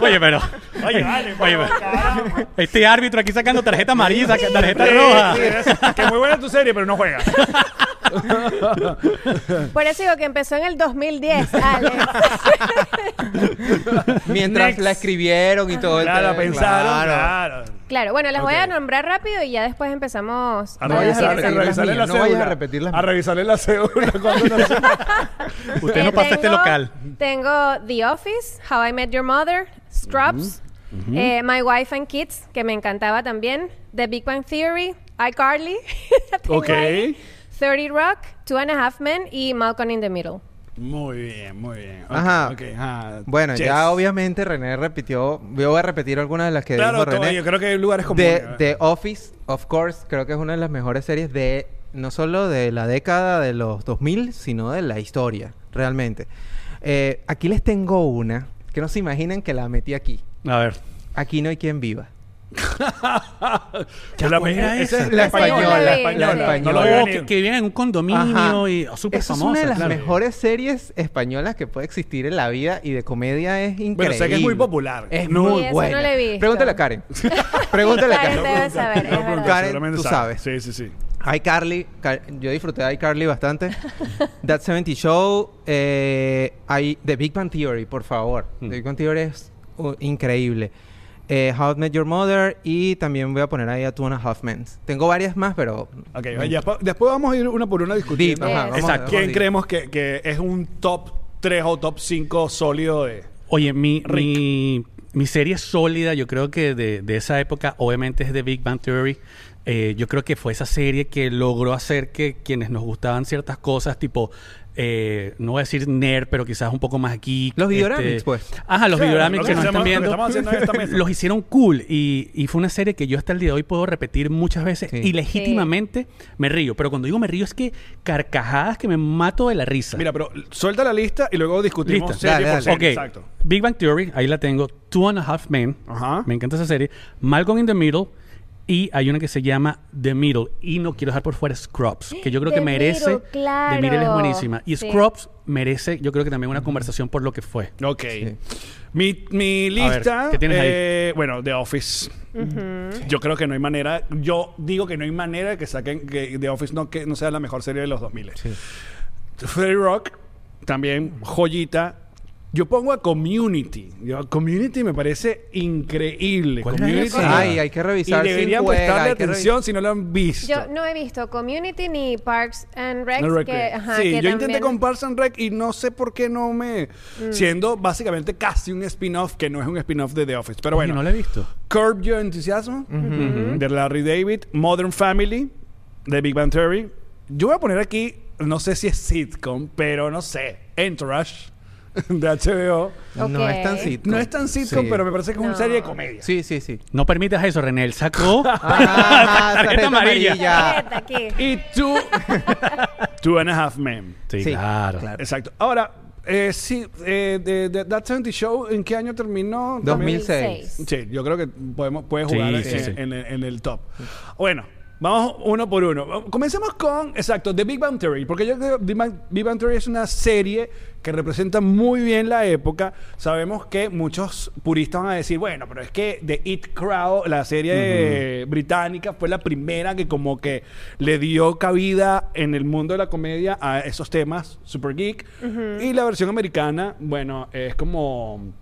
Oye, pero. Oye, oye, pero- Este árbitro aquí sacando tarjeta amarilla, saca- tarjeta roja. que muy buena tu serie, pero no juega. Por eso digo que empezó en el 2010, Alex. Mientras Next. la escribieron y todo el Claro, tema, pensaron, claro. claro. Claro, bueno, las voy Ok. a nombrar rápido y ya después empezamos A a revisar- a revisarle la no vayas a cédula. A mías. revisarle la cédula. cuando. Usted no Eh, pasa este tengo- local. Tengo The Office, How I Met Your Mother, Scrubs, eh, My Wife and Kids, que me encantaba también, The Big Bang Theory, iCarly, Ok. ahí, 30 Rock, Two and a Half Men y Malcolm in the Middle. Muy bien, muy bien. Ajá. ok, ajá. Bueno, Yes. ya obviamente René repitió. Yo voy a repetir algunas de las que Claro, dijo todo- René. yo creo que hay lugares comunes. The, The Office, of course, creo que es una de las mejores series de no solo de la década de los 2000, sino de la historia, realmente. Eh, aquí les tengo una que no se imaginan que la metí aquí. A ver. Aquí no hay quien viva. Que la- ¿cuál era esa esa? es la Esa yo la española, la española. No lo Oh, que, que viven en un condominio Ajá. y oh, súper Esa es famosa. una de las claro. mejores series españolas que puede existir en la vida y de comedia es increíble. Bueno, sé que es muy popular. Es No, muy buena. no la he visto. Pregúntale a Karen. Pregúntale a Karen Karen. debe saber. Karen, tú sabe. sabes. Sí, sí, sí. iCarly, Car- yo disfruté de iCarly bastante. That 70 Show, eh, hay The Big Bang Theory, por favor. Mm. The Big Bang Theory es uh, increíble. Eh, How I Met Your Mother y también voy a poner ahí a Two and a Half Men. Tengo varias más, pero... Ok, ya después- vamos a ir una por una discutiendo. Deep, ajá, vamos- Exacto. ¿Quién deep. creemos que, que es un top 3 o top 5 sólido de...? Oye, mi, Rick. mi, mi serie sólida, yo creo que de, de esa época, obviamente es The Big Bang Theory. Eh, yo creo que fue esa serie que logró hacer que quienes nos gustaban ciertas cosas, tipo, eh, no voy a decir nerd, pero quizás un poco más geek. Los este- Videoramics, pues. Ajá, los Claro, videoramics lo que que nos están viendo. los hicieron cool y, y fue una serie que yo hasta el día de hoy puedo repetir muchas veces Sí. y legítimamente me río. Pero cuando digo me río es que carcajadas que me mato de la risa. Mira, pero suelta la lista y luego discutimos Lista. serie Dale, por dale. serie. Ok, Exacto. Big Bang Theory, ahí la tengo. Two and a Half Men. Ajá. Me encanta esa serie. Malcolm in the Middle. Y hay una que se llama The Middle. Y no quiero dejar por fuera Scrubs, que yo creo The que merece. Middle, claro. The Middle es buenísima. Y Sí. Scrubs merece, yo creo que también una conversación por lo que fue. Ok. Mi, mi ver, lista, ¿qué tienes ahí? eh, bueno, The Office. Yo creo que no hay manera, yo digo que no hay manera de que saquen que The Office no, que no sea la mejor serie de los 2000. Sí. 30 Rock, también joyita. Yo pongo a Community. Yo- Community me parece increíble. ¿Cuál era Community. Ay, hay que revisar Y deberían prestarle atención si no lo han visto. Yo no he visto Community ni Parks and Rec. No Rec- que, ajá, sí, que yo intenté con Parks and Rec y no sé por qué no me... Siendo básicamente casi un spin-off que no es un spin-off de The Office. Pero Oye, bueno, no la he visto. Curb Your Enthusiasm de Larry David, Modern Family de Big Bang Theory. Yo voy a poner aquí, no sé si es sitcom, pero no sé, Entourage de HBO. No es tan sitcom. No es tan sitcom, Sí. pero me parece que es una No. serie de comedia. Sí, sí, sí. No permitas eso, René. Él sacó. Ah, Tarjeta amarilla. Tarjeta aquí. Y Two, two and a Half Men. Sí, Sí, claro. claro. Exacto. Ahora, eh, sí, eh, de, de That 70 Show, ¿en qué año terminó? También- 2006. Sí, yo creo que podemos, puede Sí, jugar sí, en, sí. en el, en el top. Bueno, Vamos uno por uno. Comencemos con, exacto, The Big Bang Theory. Porque yo creo que Big Bang, Big Bang Theory es una serie que representa muy bien la época. Sabemos que muchos puristas van a decir, bueno, pero es que The It Crowd, la serie británica, fue la primera que como que le dio cabida en el mundo de la comedia a esos temas super geek. Y la versión americana, bueno, es como...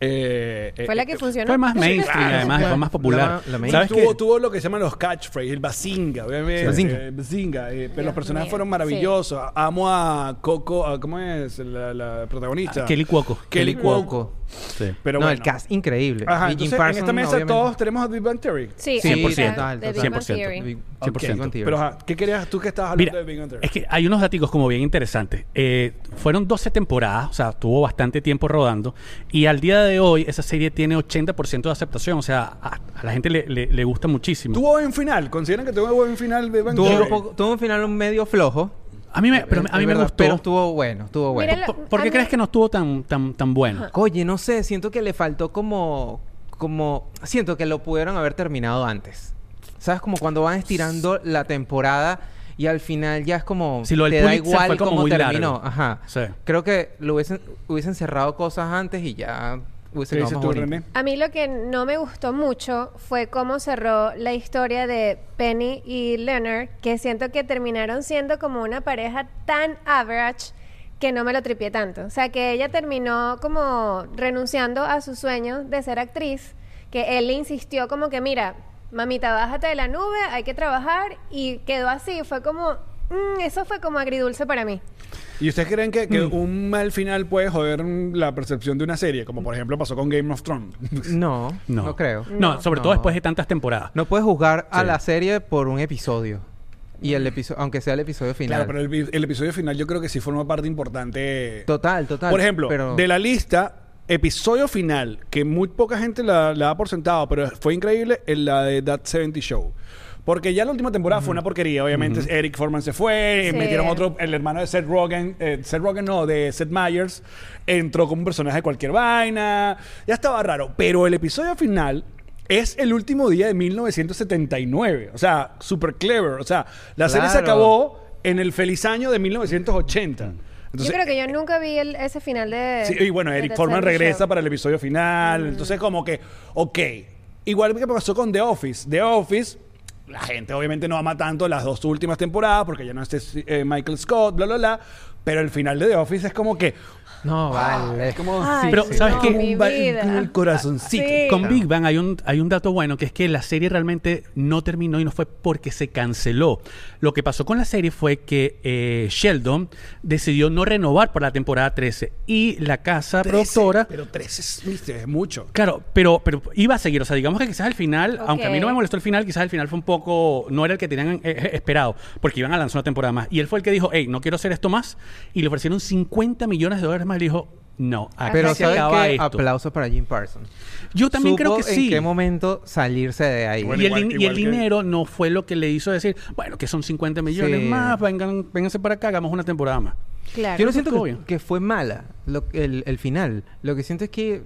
eh, Fue eh, la que eh, funcionó. Fue más mainstream, claro, además, fue fue más popular. la- la main- ¿Sabes tuvo, tuvo lo que se llaman los catchphrases, el bazinga, obviamente. Sí. Bazinga. eh, bazinga, eh, pero los personajes mío, fueron maravillosos. Amo a Coco, a- ¿cómo es? La, la protagonista. Kelly Cuoco. Kelly Kelly Cuoco. Cuoco. Sí. Pero no, bueno. el cast increíble. Ajá, entonces, Jim Parsons, en esta mesa obviamente. todos tenemos a Big Bang Theory. Sí, Sí, ahí 100%, está, total, de Big. Bang 100%. Theory. Big- Ok. 100% Theory. Pero ajá, ¿qué querías tú que estabas hablando Mira, de Big Bang Theory? es que hay unos datos como bien interesantes. Eh, fueron 12 temporadas, o sea, tuvo bastante tiempo rodando. Y al día de hoy, esa serie tiene 80% de aceptación. O sea, a, a la gente le, le- le gusta muchísimo. ¿Tuvo buen final? ¿Consideran que tuvo buen final de Big Bang Tuvo, Theory? un poco- tuvo un final un medio flojo. A mí me, pero Es a mí me verdad, gustó. Pero estuvo bueno, estuvo bueno. Mira, ¿Por, qué mí- crees que no estuvo tan, tan, tan bueno? Oye, no sé, siento que le faltó como, como, siento que lo pudieron haber terminado antes. ¿Sabes? Como cuando van estirando la temporada y al final ya es como, Sí, lo del te da igual fue como cómo muy terminó. largo. Ajá. Sí. Creo que lo hubiesen, hubiesen cerrado cosas antes y ya hubiese ¿Qué quedado dices más tú, bonito. René? A mí lo que no me gustó mucho fue cómo cerró la historia de Penny y Leonard, que siento que terminaron siendo como una pareja tan average que no me lo tripié tanto. O sea, que ella terminó como renunciando a su sueño de ser actriz, que él le insistió como que, mira, mamita, bájate de la nube, hay que trabajar, y quedó así. Fue como, mm, eso fue como agridulce para mí. ¿Y ustedes creen que, Mm. que un mal final puede joder mm, la percepción de una serie? Como por ejemplo pasó con Game of Thrones. No, No. no, creo. No, sobre todo después de tantas temporadas. No puedes juzgar a Sí. la serie por un episodio. Y el episodio, aunque sea el episodio final. Claro, pero el, episodio final yo creo que sí forma parte importante. Total, total. Por ejemplo, pero... de la lista, episodio final, que muy poca gente la, la da por sentado, pero fue increíble, en la de That 70 Show. Porque ya la última temporada fue una porquería. Obviamente, Eric Foreman se fue, Sí. metieron otro, el hermano de Seth Rogen, eh, Seth Rogen no, de Seth Meyers, entró como un personaje de cualquier vaina. Ya estaba raro. Pero el episodio final es el último día de 1979. O sea, super clever. O sea, la serie se Claro. acabó en el feliz año de 1980. Entonces, yo creo que yo nunca vi el- ese final de... Sí, y bueno, de Eric The Foreman 70 regresa Show. para el episodio final. Entonces, como que, ok. Igual que pasó con The Office. The Office, la gente obviamente no ama tanto las dos últimas temporadas porque ya no está eh, Michael Scott, bla, bla, bla. Pero el final de The Office es como que. No, vale. Es como. Ay, Pero, ¿sabes no, qué? Un corazoncito. Sí. Con. Big Bang hay un, hay un dato bueno, que es que la serie realmente no terminó y no fue porque se canceló. Lo que pasó con la serie fue que eh, Sheldon decidió no renovar por la temporada 13 y la casa 13, productora... Pero 13 es, viste, es mucho. Claro, pero, pero iba a seguir. O sea, digamos que quizás al final, aunque a mí no me molestó el final, quizás el final fue un poco. No era el que tenían eh, eh, esperado, porque iban a lanzar una temporada más. Y él fue el que dijo, hey, no quiero hacer esto más. Y le ofrecieron 50 millones de dólares más. Le dijo, no, acá Pero se ¿sabes acaba qué? esto. Aplauso para Jim Parsons. Yo también Supo creo que sí. en qué momento salirse de ahí. Bueno, y el, igual- din- y el igual que- dinero no fue lo que le hizo decir, bueno, que son 50 millones Sí. más, vengan, vénganse para acá, hagamos una temporada más. Claro. Yo no siento que, bien. que fue mala lo- el, el final. Lo que siento es que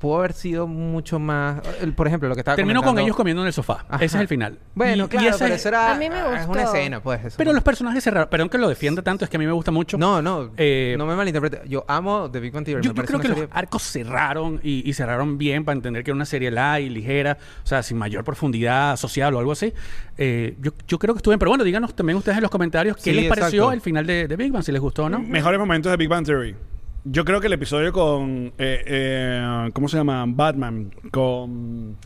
pudo haber sido mucho más... el- por ejemplo, lo que estaba Terminó con comentando- ellos comiendo en el sofá. Ajá. Ese es el final. Bueno, Y- y claro, ese- pero eso era... A mí me Es una escena, pues. eso. pero los personajes cerraron. Perdón que lo defienda tanto, es que a mí me gusta mucho. No, no. Eh, no me malinterprete. Yo amo The Big Bang Theory. Yo, me yo parece creo que una los serie- arcos cerraron y, y cerraron bien para entender que era una serie light, ligera, o sea, sin mayor profundidad social o algo así. Eh, yo, yo creo que estuvo bien. Pero bueno, díganos también ustedes en los comentarios qué Sí, les pareció exacto. el final de, de Big Bang, si les gustó o no. Mejores momentos de Big Bang Theory. Yo creo que el episodio con. eh, eh, ¿Cómo se llama? Batman. Con.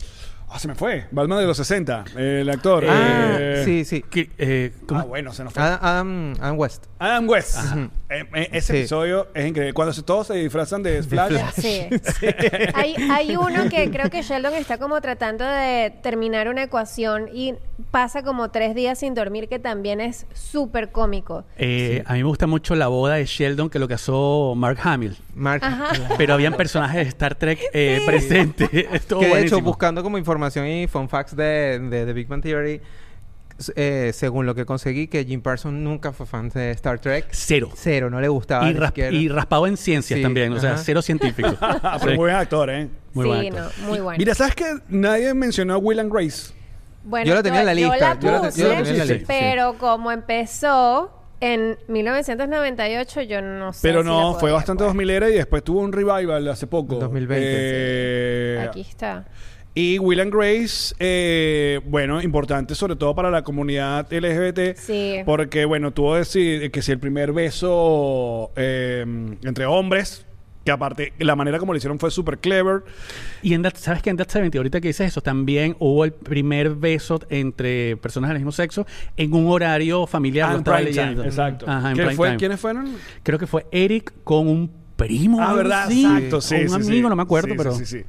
Ah, se me fue. Batman de los 60. El actor. Ah, eh, sí, sí. Que, eh, ¿cómo? Ah, bueno, se nos fue. Adam, Adam, Adam West. Adam West. Ajá. Eh, eh, ese Sí. episodio es increíble. Cuando se- todos se disfrazan de Flash. Sí. hay, hay uno que creo que Sheldon está como tratando de terminar una ecuación y pasa como tres días sin dormir, que también es súper cómico. Eh, A mí me gusta mucho la boda de Sheldon, que lo casó Mark Hamill. Mark. Pero habían personajes de Star Trek eh, presentes. Estuvo que de hecho, buenísimo. buscando como información y fun facts de, de The Big Bang Theory, eh, según lo que conseguí, que Jim Parsons nunca fue fan de Star Trek. Cero. Cero, no le gustaba. Y, y raspado en ciencias Sí, también, o sea, cero científico. Ah, pero Sí. muy buen actor, ¿eh? Muy sí, buen actor. no, muy bueno. Mira, ¿sabes que nadie mencionó a Will and Grace? Bueno, Yo la tenía en la lista, Yo la, te- yo puse, tenía en la lista, Pero como empezó en 1998, yo no sé. Pero si no, fue bastante poner. 2000 era y después tuvo un revival hace poco. 2020, Eh, Aquí está. Y Will and Grace, eh, bueno, importante sobre todo para la comunidad LGBT. Sí. Porque, bueno, tuvo decir que si el primer beso eh, entre hombres, que aparte la manera como lo hicieron fue súper clever. Y en That- ¿sabes que en That 70, ahorita que dices eso, también hubo el primer beso entre personas del mismo sexo en un horario familiar. Ah, lo en estaba prime time, leyendo. exacto. Ajá, en ¿Quién prime fue- time. ¿Quiénes fueron? Creo que fue Eric con un primo. Ah, ¿verdad? así, Exacto, sí. Un sí, sí. amigo, no me acuerdo, Sí, pero. Sí, sí, sí.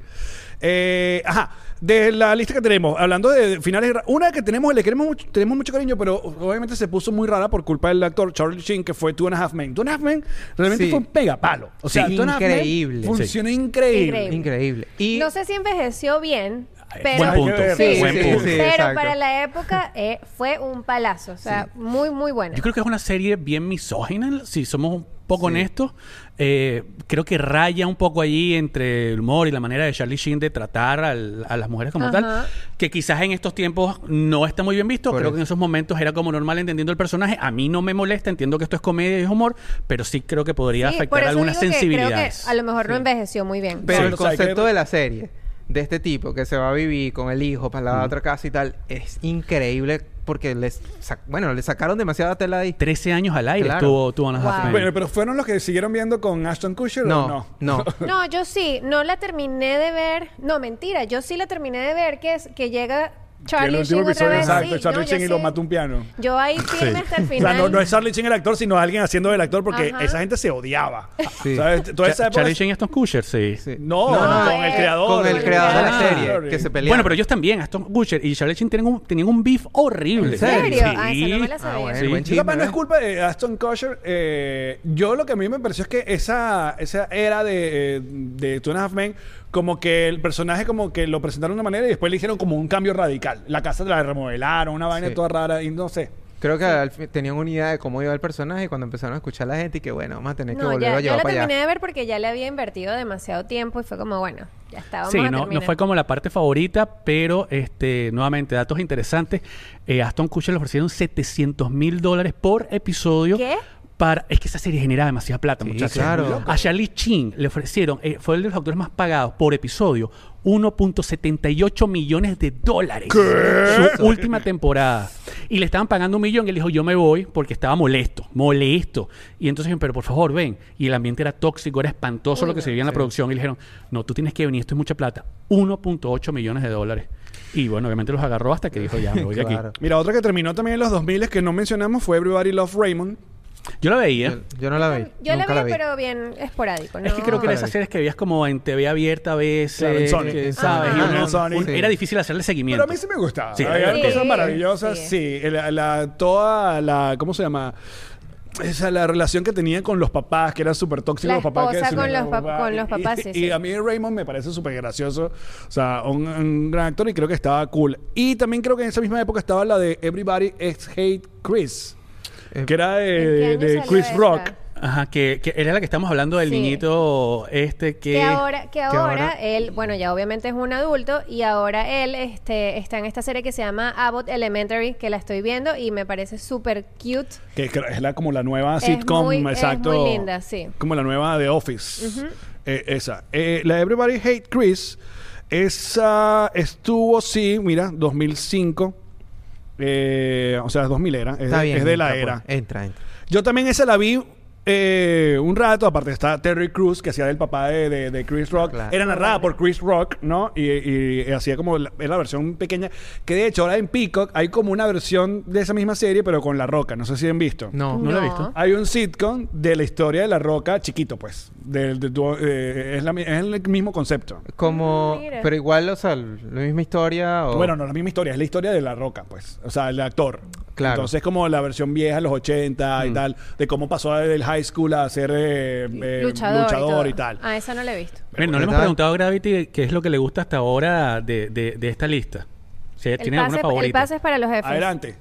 Eh, ajá, de la lista que tenemos, hablando de finales, una que tenemos, le queremos mucho, tenemos mucho cariño, pero obviamente se puso muy rara por culpa del actor Charlie Sheen, que fue Two and a Half Men. Two and a Half Men realmente Sí. fue un pegapalo. O sea, Sí, Two and a Half Men increíble. Funcionó increíble. Increíble. Increíble. Y No sé si envejeció bien, pero... buen punto. Ver. Sí, buen sí, punto. sí. pero para la época eh, fue un palazo. O sea, muy, muy buena. Yo creo que es una serie bien misógina, si somos un poco Sí. honestos. Eh, creo que raya un poco allí entre el humor y la manera de Charlie Sheen de tratar al- a las mujeres como Ajá. tal, que quizás en estos tiempos no está muy bien visto. Por creo eso. que en esos momentos era como normal entendiendo el personaje. A mí no me molesta, entiendo que esto es comedia y es humor, pero sí creo que podría Sí, afectar algunas que sensibilidades. Creo que a lo mejor no envejeció muy bien. Pero Sí, el que- concepto de la serie, de este tipo que se va a vivir con el hijo para la otra casa y tal, es increíble porque les sac- bueno, le sacaron demasiada tela ahí. 13 años al aire Claro. tuvo, tuvo Anna Wow. Half Men. Bueno, pero fueron los que siguieron viendo con Ashton Kutcher o No, no? no. No, yo sí, no la terminé de ver. No, mentira, yo sí la terminé de ver que es que llega Charlie el último Sheen otra episodio, vez. exacto, sí, Charlie no, Sheen y lo sí. mata un piano. Yo ahí firme hasta el O sea, final. no, no es Charlie Sheen el actor, sino alguien haciendo del actor porque Ajá. esa gente se odiaba. Sí. ¿Sabes? Toda esa Cha- época- Charlie Sheen y Aston Kutcher, sí. Sí. No, No, con no, el eh, creador. Con el creador de la Ah. serie que se pelearon. Bueno, pero ellos también, Aston Kutcher y Charlie Sheen tienen un, tenían un beef horrible. ¿En serio? Ah, esa no me la sabía. Ah, bueno, Sí. buen Yo chisme, capaz no es culpa de Aston Kutcher. eh, yo lo que a mí me pareció es que esa, esa era de, eh, de Two and a Half Men, como que el personaje como que lo presentaron de una manera y después le hicieron como un cambio radical. La casa la remodelaron, una vaina Sí. toda rara y no sé. Creo que al fin tenían una idea de cómo iba el personaje y cuando empezaron a escuchar a la gente y que bueno, vamos a tener que volverlo ya, a yo llevar la para terminé allá. de ver porque ya le había invertido demasiado tiempo y fue como, bueno, ya está, vamos Sí, a no, no fue como la parte favorita, pero este nuevamente, datos interesantes. Eh, Aston Kutcher le ofrecieron 700 mil dólares por episodio. ¿Qué? Para, es que esa serie genera demasiada plata, Sí, muchachos. claro. A Charlie Chin le ofrecieron, eh, fue el de los actores más pagados por episodio, 1.78 millones de dólares. Su última temporada. Y le estaban pagando un millón y él dijo, yo me voy porque estaba molesto, molesto. Y entonces dijeron, pero por favor, ven. Y el ambiente era tóxico, era espantoso Uy, lo que se vivía en la producción. Y le dijeron, no, tú tienes que venir, esto es mucha plata. 1.8 millones de dólares. Y bueno, obviamente los agarró hasta que dijo, ya, me voy de Claro. aquí. Mira, otra que terminó también en los 2000 que no mencionamos fue Everybody Love Raymond. Yo la veía. Yo, yo no la vi. Yo nunca la vi, pero bien esporádico, ¿no? Es que creo que era esas series que veías como en TV abierta a veces, Claro, en que, ¿sabes? Ah, Y uno- en Sonic. un- Sí. Era difícil hacerle seguimiento. Pero a mí sí me gustaba. Sí, Había sí, cosas maravillosas. sí. Sí, La, la- toda la. ¿Cómo se llama? Esa la relación que tenía con los papás, que era súper tóxico. La los papás que con los pap- con los papás, y, sí, y sí. a mí Raymond me parece súper gracioso. O sea, un, un gran actor y creo que estaba cool. Y también creo que en esa misma época estaba la de Everybody Ex Hate Chris. Eh, Que era ¿En qué de, Chris esta? Rock. Ajá, que, que era la que estamos hablando del Sí. niñito este que... Que ahora, que ahora, ahora- él, bueno, ya obviamente es un adulto y ahora él este, está en esta serie que se llama Abbott Elementary, que la estoy viendo y me parece súper cute. Que es la, como la nueva Es sitcom, muy- es exacto. muy linda, sí. Como la nueva de Office. Eh, esa. Eh, la Everybody Hate Chris. Esa estuvo, sí, mira, 2005. Eh, o sea, es 2000 era. Es, Está de- bien. es de la entra, era. pues. Entra, entra. Yo también esa la vi eh, un rato. Aparte está Terry Crews, que hacía del papá de, de- de Chris Rock. Claro. Era narrada por Chris Rock, ¿no? Y, y- y hacía como la, la versión pequeña. Que de hecho ahora en Peacock hay como una versión de esa misma serie, pero con La Roca. No sé si han visto. No. No lo he visto. Hay un sitcom de la historia de La Roca chiquito, pues. De eh, es, la el mismo concepto. Como, Ah, mira. pero igual, o sea, la misma historia o... Bueno, no la misma historia, es la historia de La Roca, pues. O sea, el actor. Claro. Entonces, como la versión vieja, los 80 y tal, de cómo pasó del high school a ser eh, eh, luchador, luchador y, y, tal. Ah, esa no la he visto. Bueno, no le hemos preguntado a Gravity qué es lo que le gusta hasta ahora de, de, de esta lista. Si El tiene pase, alguna el favorita. pase es para los jefes. Adelante.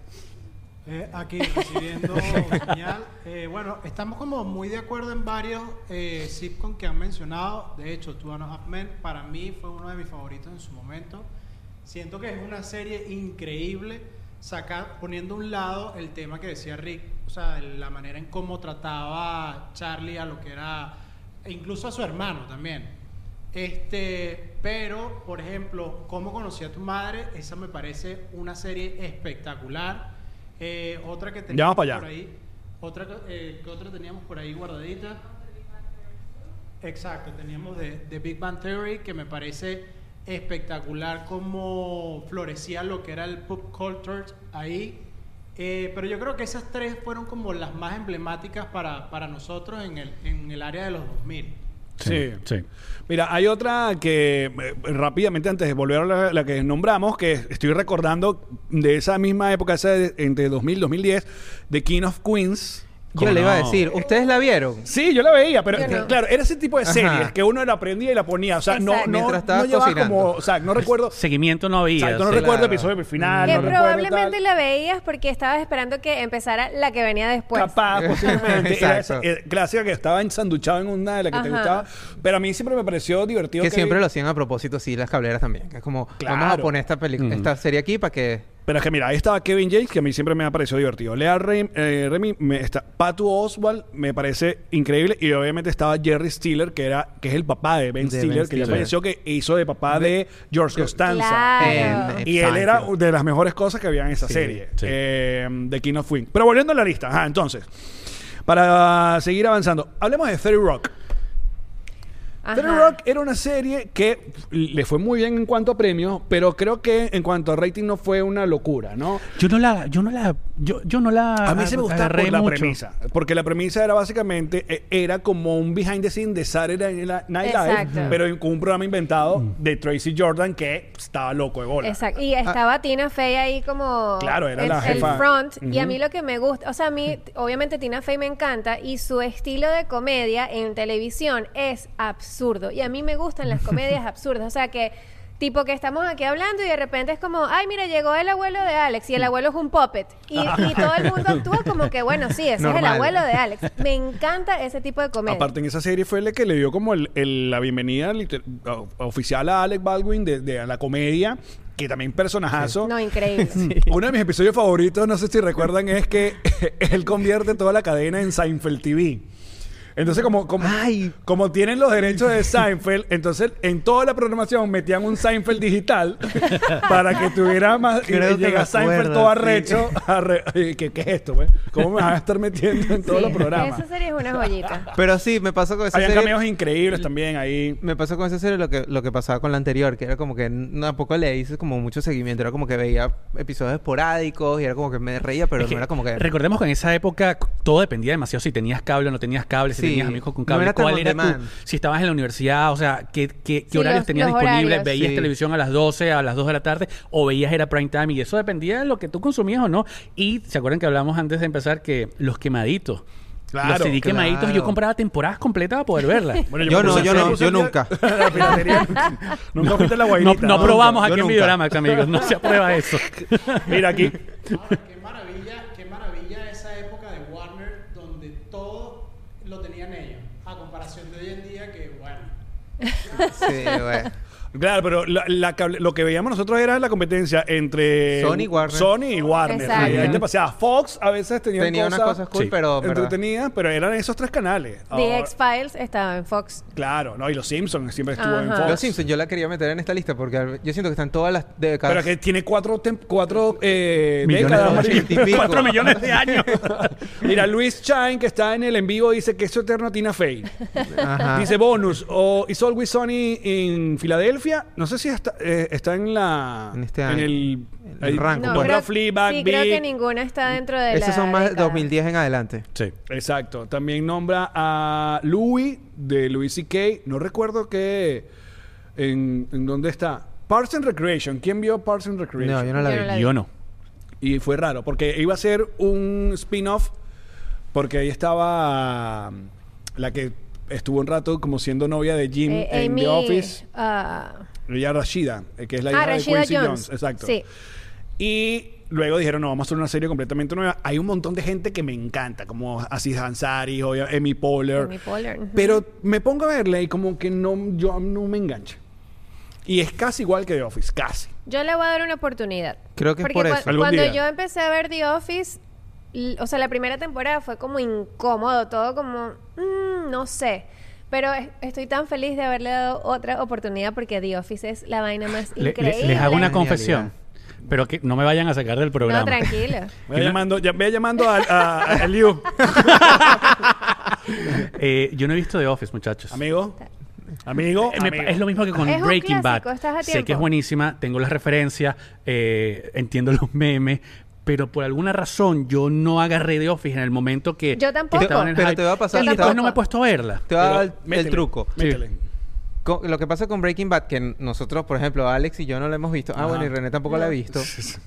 Eh, aquí recibiendo señal. Eh, bueno, estamos como muy de acuerdo en varios eh, sitcom que han mencionado. De hecho, Two and a Half Men para mí fue uno de mis favoritos en su momento. Siento que es una serie increíble, sacar, poniendo a un lado el tema que decía Rick, o sea, la manera en cómo trataba Charlie a lo que era, e incluso a su hermano también. Este, pero, por ejemplo, ¿Cómo conocí a tu madre? Esa me parece una serie espectacular. Eh, otra que teníamos por ahí, otra, que- eh, ¿qué otra teníamos por ahí guardadita? Exacto, teníamos de, de Big Bang Theory, que me parece espectacular cómo florecía lo que era el pop culture ahí. Eh, pero yo creo que esas tres fueron como las más emblemáticas para, para nosotros en el, en el área de los 2000. Sí. Sí. Mira, hay otra que eh, rápidamente antes de volver a la, la que nombramos, que estoy recordando de esa misma época, esa de- entre 2000 y 2010, de King of Queens. Yo le iba a decir, ¿ustedes la vieron? Sí, yo la veía, pero Yo no. claro, era ese tipo de Ajá. series que uno la aprendía y la ponía. O sea, no, Exacto. no, Mientras estabas no llevaba cocinando. como. O sea, no recuerdo. Seguimiento no había. Exacto, no sí. recuerdo claro. episodio final. Que no recuerdo probablemente tal. la veías porque estabas esperando que empezara la que venía después. Capaz, posiblemente. Era esa, Exacto. eh, clásica que estaba ensanduchado en una de las que te Ajá. gustaba. Pero a mí siempre me pareció divertido. Que siempre lo hacían a propósito, sí, las cableras también. Que es como, Claro. vamos a poner esta, peli- esta serie aquí para que... Pero es que mira, ahí estaba Kevin James, que a mí siempre me ha parecido divertido. Lea Rem- eh, Remy, me está, Patu Oswald me parece increíble. Y obviamente estaba Jerry Stiller, que era que es el papá de Ben De Stiller, Ben que ya falleció, que hizo de papá de George Costanza. Claro. En- Y él era de las mejores cosas que había en esa Sí, serie, sí. eh, de King of Queens. Pero volviendo a la lista, ajá, entonces, para seguir avanzando, hablemos de 30 Rock. Ajá. 30 Rock era una serie que le fue muy bien en cuanto a premios, pero creo que en cuanto a rating no fue una locura, ¿no? Yo no la, yo no la, yo, yo no la. A mí se me gustaba por la mucho. premisa, porque la premisa era básicamente eh, era como un behind the scene de Saturday Night Live, Exacto. pero con un programa inventado de Tracy Jordan que estaba loco de bola. Exacto. Y estaba Tina Fey ahí como Claro, era el, la el jefa. front. Y a mí lo que me gusta, o sea, a mí obviamente Tina Fey me encanta y su estilo de comedia en televisión es absurdo. Y a mí me gustan las comedias absurdas. O sea, que tipo que estamos aquí hablando y de repente es como, ay, mira, llegó el abuelo de Alex y el abuelo es un puppet. Y, y todo el mundo actúa como que, bueno, sí, ese es el abuelo de Alex. Me encanta ese tipo de comedia. Aparte en esa serie fue el que le dio como el- el- la bienvenida oficial a Alec Baldwin de, de a la comedia, que también personajazo. No, increíble. Uno de mis episodios favoritos, no sé si recuerdan, es que él convierte toda la cadena en Seinfeld TV. Entonces, como, como, Ay. como tienen los derechos de Seinfeld, entonces en toda la programación metían un Seinfeld digital para que tuviera más. Y Creo que llega Seinfeld todo sí. arrecho. arre- Oye, ¿qué, ¿Qué es esto, güey? ¿Cómo me van a estar metiendo en todos Sí, los programas? Esa serie es una joyita. Pero sí, me pasó con esa Habían serie... cameos increíbles también ahí. Me pasó con esa serie lo que, lo que pasaba con la anterior, que era como que tampoco le hice como mucho seguimiento. Era como que veía episodios esporádicos y era como que me reía, pero Es que no era como que... Recordemos que en esa época todo dependía demasiado si tenías cable o no tenías cable, si Sí, tenías amigos con no cable, era cuál era tu, si estabas en la universidad, o sea, qué, qué, qué Sí, horarios los- tenías los disponibles, horarios. veías Sí. televisión a las 12, a las 2 de la tarde, o veías era prime time, y eso dependía de lo que tú consumías o no. Y se acuerdan que hablamos antes de empezar que los quemaditos. Claro, los CD quemaditos, claro. yo compraba temporadas completas para poder verlas. Bueno, Yo me no, yo no, yo nunca. la piratería. nunca fuiste la no, guairita. no probamos yo aquí en nunca. Videoramax, amigos. No se aprueba eso. Mira aquí. Ahora, qué maravilla, qué maravilla esa época de Warner donde todo lo tenían ellos, a comparación de hoy en día que, bueno, Sí, güey. Claro, pero la- la cable- lo que veíamos nosotros era la competencia entre Sony y Warner. Sony y Warner. Exacto. Ahí te paseaba. Fox a veces tenía, Tenía unas cosas cool, sí, pero... verdad- entretenidas, pero eran esos tres canales. The Ahora- X-Files estaba en Fox. Claro, no, y los Simpsons siempre estuvo en Ajá. Fox. Los Simpsons yo la quería meter en esta lista porque yo siento que están todas las décadas. Pero que tiene cuatro, tem- cuatro eh, Millones décadas. de marico. ochenta y pico. Cuatro millones de años. Mira, Luis Chine, que está en el en vivo, dice que es eterno Tina Fey. Ajá. Dice bonus, o Is Always Sunny en Filadelfia. No sé si está, eh, está en la. En este En el. El rango, No, creo, Fleabag, sí, creo que ninguna está dentro de Esos la son más de década. 2010 en adelante. Sí. Exacto. También nombra a Louis de Louis C.K. No recuerdo qué. En, en dónde está. Parks and Recreation. ¿Quién vio Parks and Recreation? No, yo no la Yo vi. no la vi. Yo no. Y fue raro, porque iba a ser un spin-off, porque ahí estaba um, la que estuvo un rato como siendo novia de Jim Eh, en Amy, The Office, ah, ella Rashida, eh, que es la ah, hija Rashida de Quincy Jones. Jones. Exacto. Sí. Y luego dijeron, no, vamos a hacer una serie completamente nueva. Hay un montón de gente que me encanta, como Aziz Ansari, o Amy Poehler. Amy Poehler. Pero me pongo a verla y como que no, yo no me engancha. Y es casi igual que The Office, casi. Yo le voy a dar una oportunidad. Creo que es Porque por cua- eso. Algún Cuando día. yo empecé a ver The Office, o sea, la primera temporada fue como incómodo, todo como, mm, no sé. Pero es- estoy tan feliz de haberle dado otra oportunidad porque The Office es la vaina más Le- le- increíble. les hago una confesión. Pero que no me vayan a sacar del programa. No, tranquilo. Voy llamando, ya, ve llamando a, a, a Eliu. Eh, yo no he visto The Office, muchachos. Amigo. Amigo. Eh, me amigo. es lo mismo que con Es un Breaking clásico, Bad. estás a Sé que es buenísima, tengo las referencias, eh, entiendo los memes, pero por alguna razón yo no agarré The Office en el momento que, Yo tampoco. estaba en el Pero hype. te va a pasar- y después no me he puesto a verla. Te voy a dar el, métele, truco. Métele. Con- lo que pasa con Breaking Bad, que nosotros, por ejemplo, Alex y yo no lo hemos visto, ah, Ajá. bueno, y René tampoco la ha visto,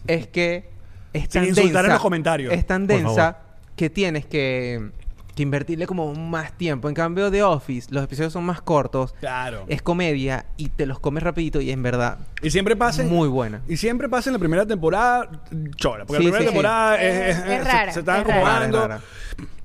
es que es Sin tan insultar en densa, los comentarios. Es tan Por densa favor. que tienes que, que invertirle como más tiempo. En cambio, The Office, los episodios son más cortos, Claro. es comedia y te los comes rapidito y en verdad Y siempre pasa. muy buena. Y siempre pasa en la primera temporada chola. Porque Sí, la primera sí, sí. temporada Es- es, es se- rara, se, están es rara. acomodando. Rara, rara.